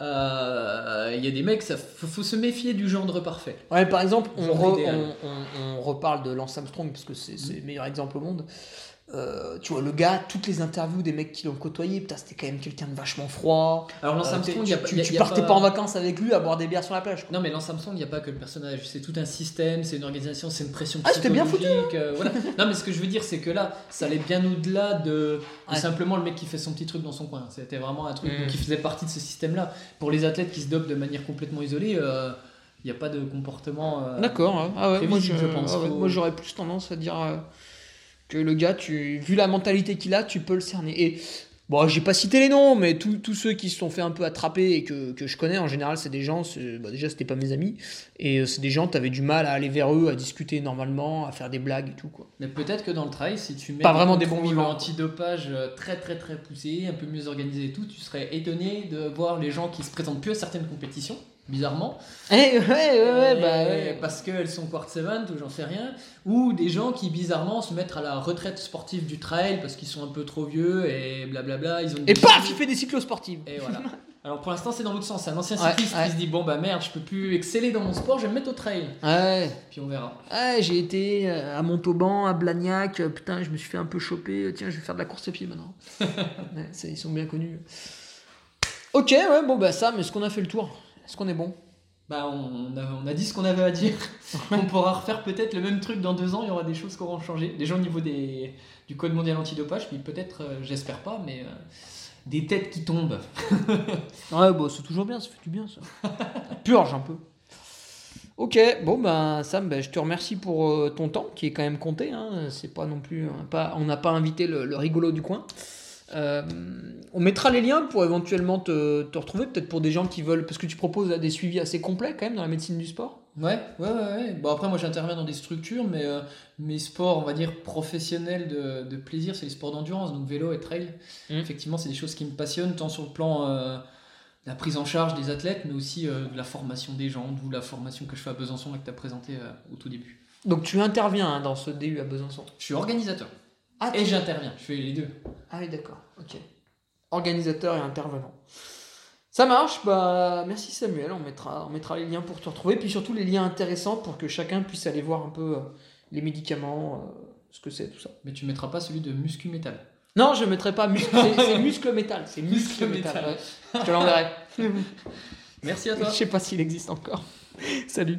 euh, il y a des mecs, ça faut, faut se méfier du gendre parfait. Ouais, par exemple, on, Genre re- idéal. on, on- on reparle de Lance Armstrong parce que c'est c'est le meilleur exemple au monde. Euh, tu vois, le gars, toutes les interviews des mecs qui l'ont côtoyé, putain, c'était quand même quelqu'un de vachement froid. Alors Lance Euh, Armstrong, tu, il y a, tu- il y a- tu il y a partais pas... en vacances avec lui à boire des bières sur la plage. quoi. Non mais Lance Armstrong, il n'y a pas que le personnage, c'est tout un système, c'est une organisation, c'est une pression Ah, c'était bien foutu, psychologique, euh, voilà. Non mais ce que je veux dire, c'est que là, ça allait bien au-delà de, de Ouais. simplement le mec qui fait son petit truc dans son coin. C'était vraiment un truc Mm. qui faisait partie de ce système-là. Pour les athlètes qui se dopent de manière complètement isolée, euh, il n'y a pas de comportement... euh, D'accord, ah ouais, moi, prévisible, je- je pense. ah ouais, Faut- moi, j'aurais plus tendance à dire euh, que le gars, tu, vu la mentalité qu'il a, tu peux le cerner. Et Bon, j'ai pas cité les noms, mais tous ceux qui se sont fait un peu attraper et que, que je connais, en général, c'est des gens, bah, déjà, c'était pas mes amis, et euh, c'est des gens, t'avais du mal à aller vers eux, à discuter normalement, à faire des blagues et tout, quoi. Mais peut-être que dans le trail, si tu mets Pas vraiment des bons vivants. antidopage euh, très très très poussés, un peu mieux organisés et tout, tu serais étonné de voir les gens qui se présentent plus à certaines compétitions, bizarrement. Eh, ouais, ouais, ouais, bah ouais. Parce qu'elles sont ou j'en sais rien. Ou des gens qui bizarrement se mettent à la retraite sportive du trail parce qu'ils sont un peu trop vieux et blablabla. Ils ont Et paf, il fait des cyclosportives. Et voilà. Alors pour l'instant c'est dans l'autre sens. C'est un ancien cycliste ouais. qui se dit bon bah merde je peux plus exceller dans mon sport, je vais me mettre au trail. Ouais. Puis on verra. Ouais, j'ai été euh, à Montauban, à Blagnac, euh, putain, je me suis fait un peu choper, euh, tiens, je vais faire de la course à pied maintenant. Ouais, ils sont bien connus. Ok, ouais, bon, bah ça, mais est-ce qu'on a fait le tour? Est-ce qu'on est bon? Bah on a, on a dit ce qu'on avait à dire. on pourra refaire peut-être le même truc dans deux ans. Il y aura des choses qui auront changé. Déjà au niveau des, du code mondial antidopage, puis peut-être, euh, j'espère pas, mais euh, des têtes qui tombent. Ouais, bon, c'est toujours bien, ça fait du bien, ça. Purge un peu. Ok, bon, ben Sam, ben, je te remercie pour euh, ton temps, qui est quand même compté. Hein. C'est pas non plus. on n'a pas, on n'a pas invité le, le rigolo du coin. Euh, on mettra les liens pour éventuellement te, te retrouver, peut-être pour des gens qui veulent. Parce que tu proposes des suivis assez complets quand même dans la médecine du sport. Ouais, ouais, ouais, ouais. Bon, après, moi, j'interviens dans des structures, mais euh, mes sports, on va dire, professionnels de, de plaisir, c'est les sports d'endurance, donc vélo et trail. Mm. Effectivement, c'est des choses qui me passionnent, tant sur le plan euh, de la prise en charge des athlètes, mais aussi euh, de la formation des gens, d'où la formation que je fais à Besançon et que tu as présentée au tout début. Donc tu interviens hein, dans ce DU à Besançon. Je suis organisateur Ah, et j'interviens, je fais les deux. Ah oui, d'accord. Ok. Organisateur et intervenant. Ça marche. Bah, merci Samuel. On mettra, on mettra les liens pour te retrouver. Puis surtout les liens intéressants pour que chacun puisse aller voir un peu euh, les médicaments, euh, ce que c'est, tout ça. Mais tu mettras pas celui de Muscu Metal. Non, je mettrai pas muscle. c'est- muscle métal. C'est muscle métal. métal. ouais. Je te l'enverrai. Merci à toi. Je sais pas s'il existe encore. Salut.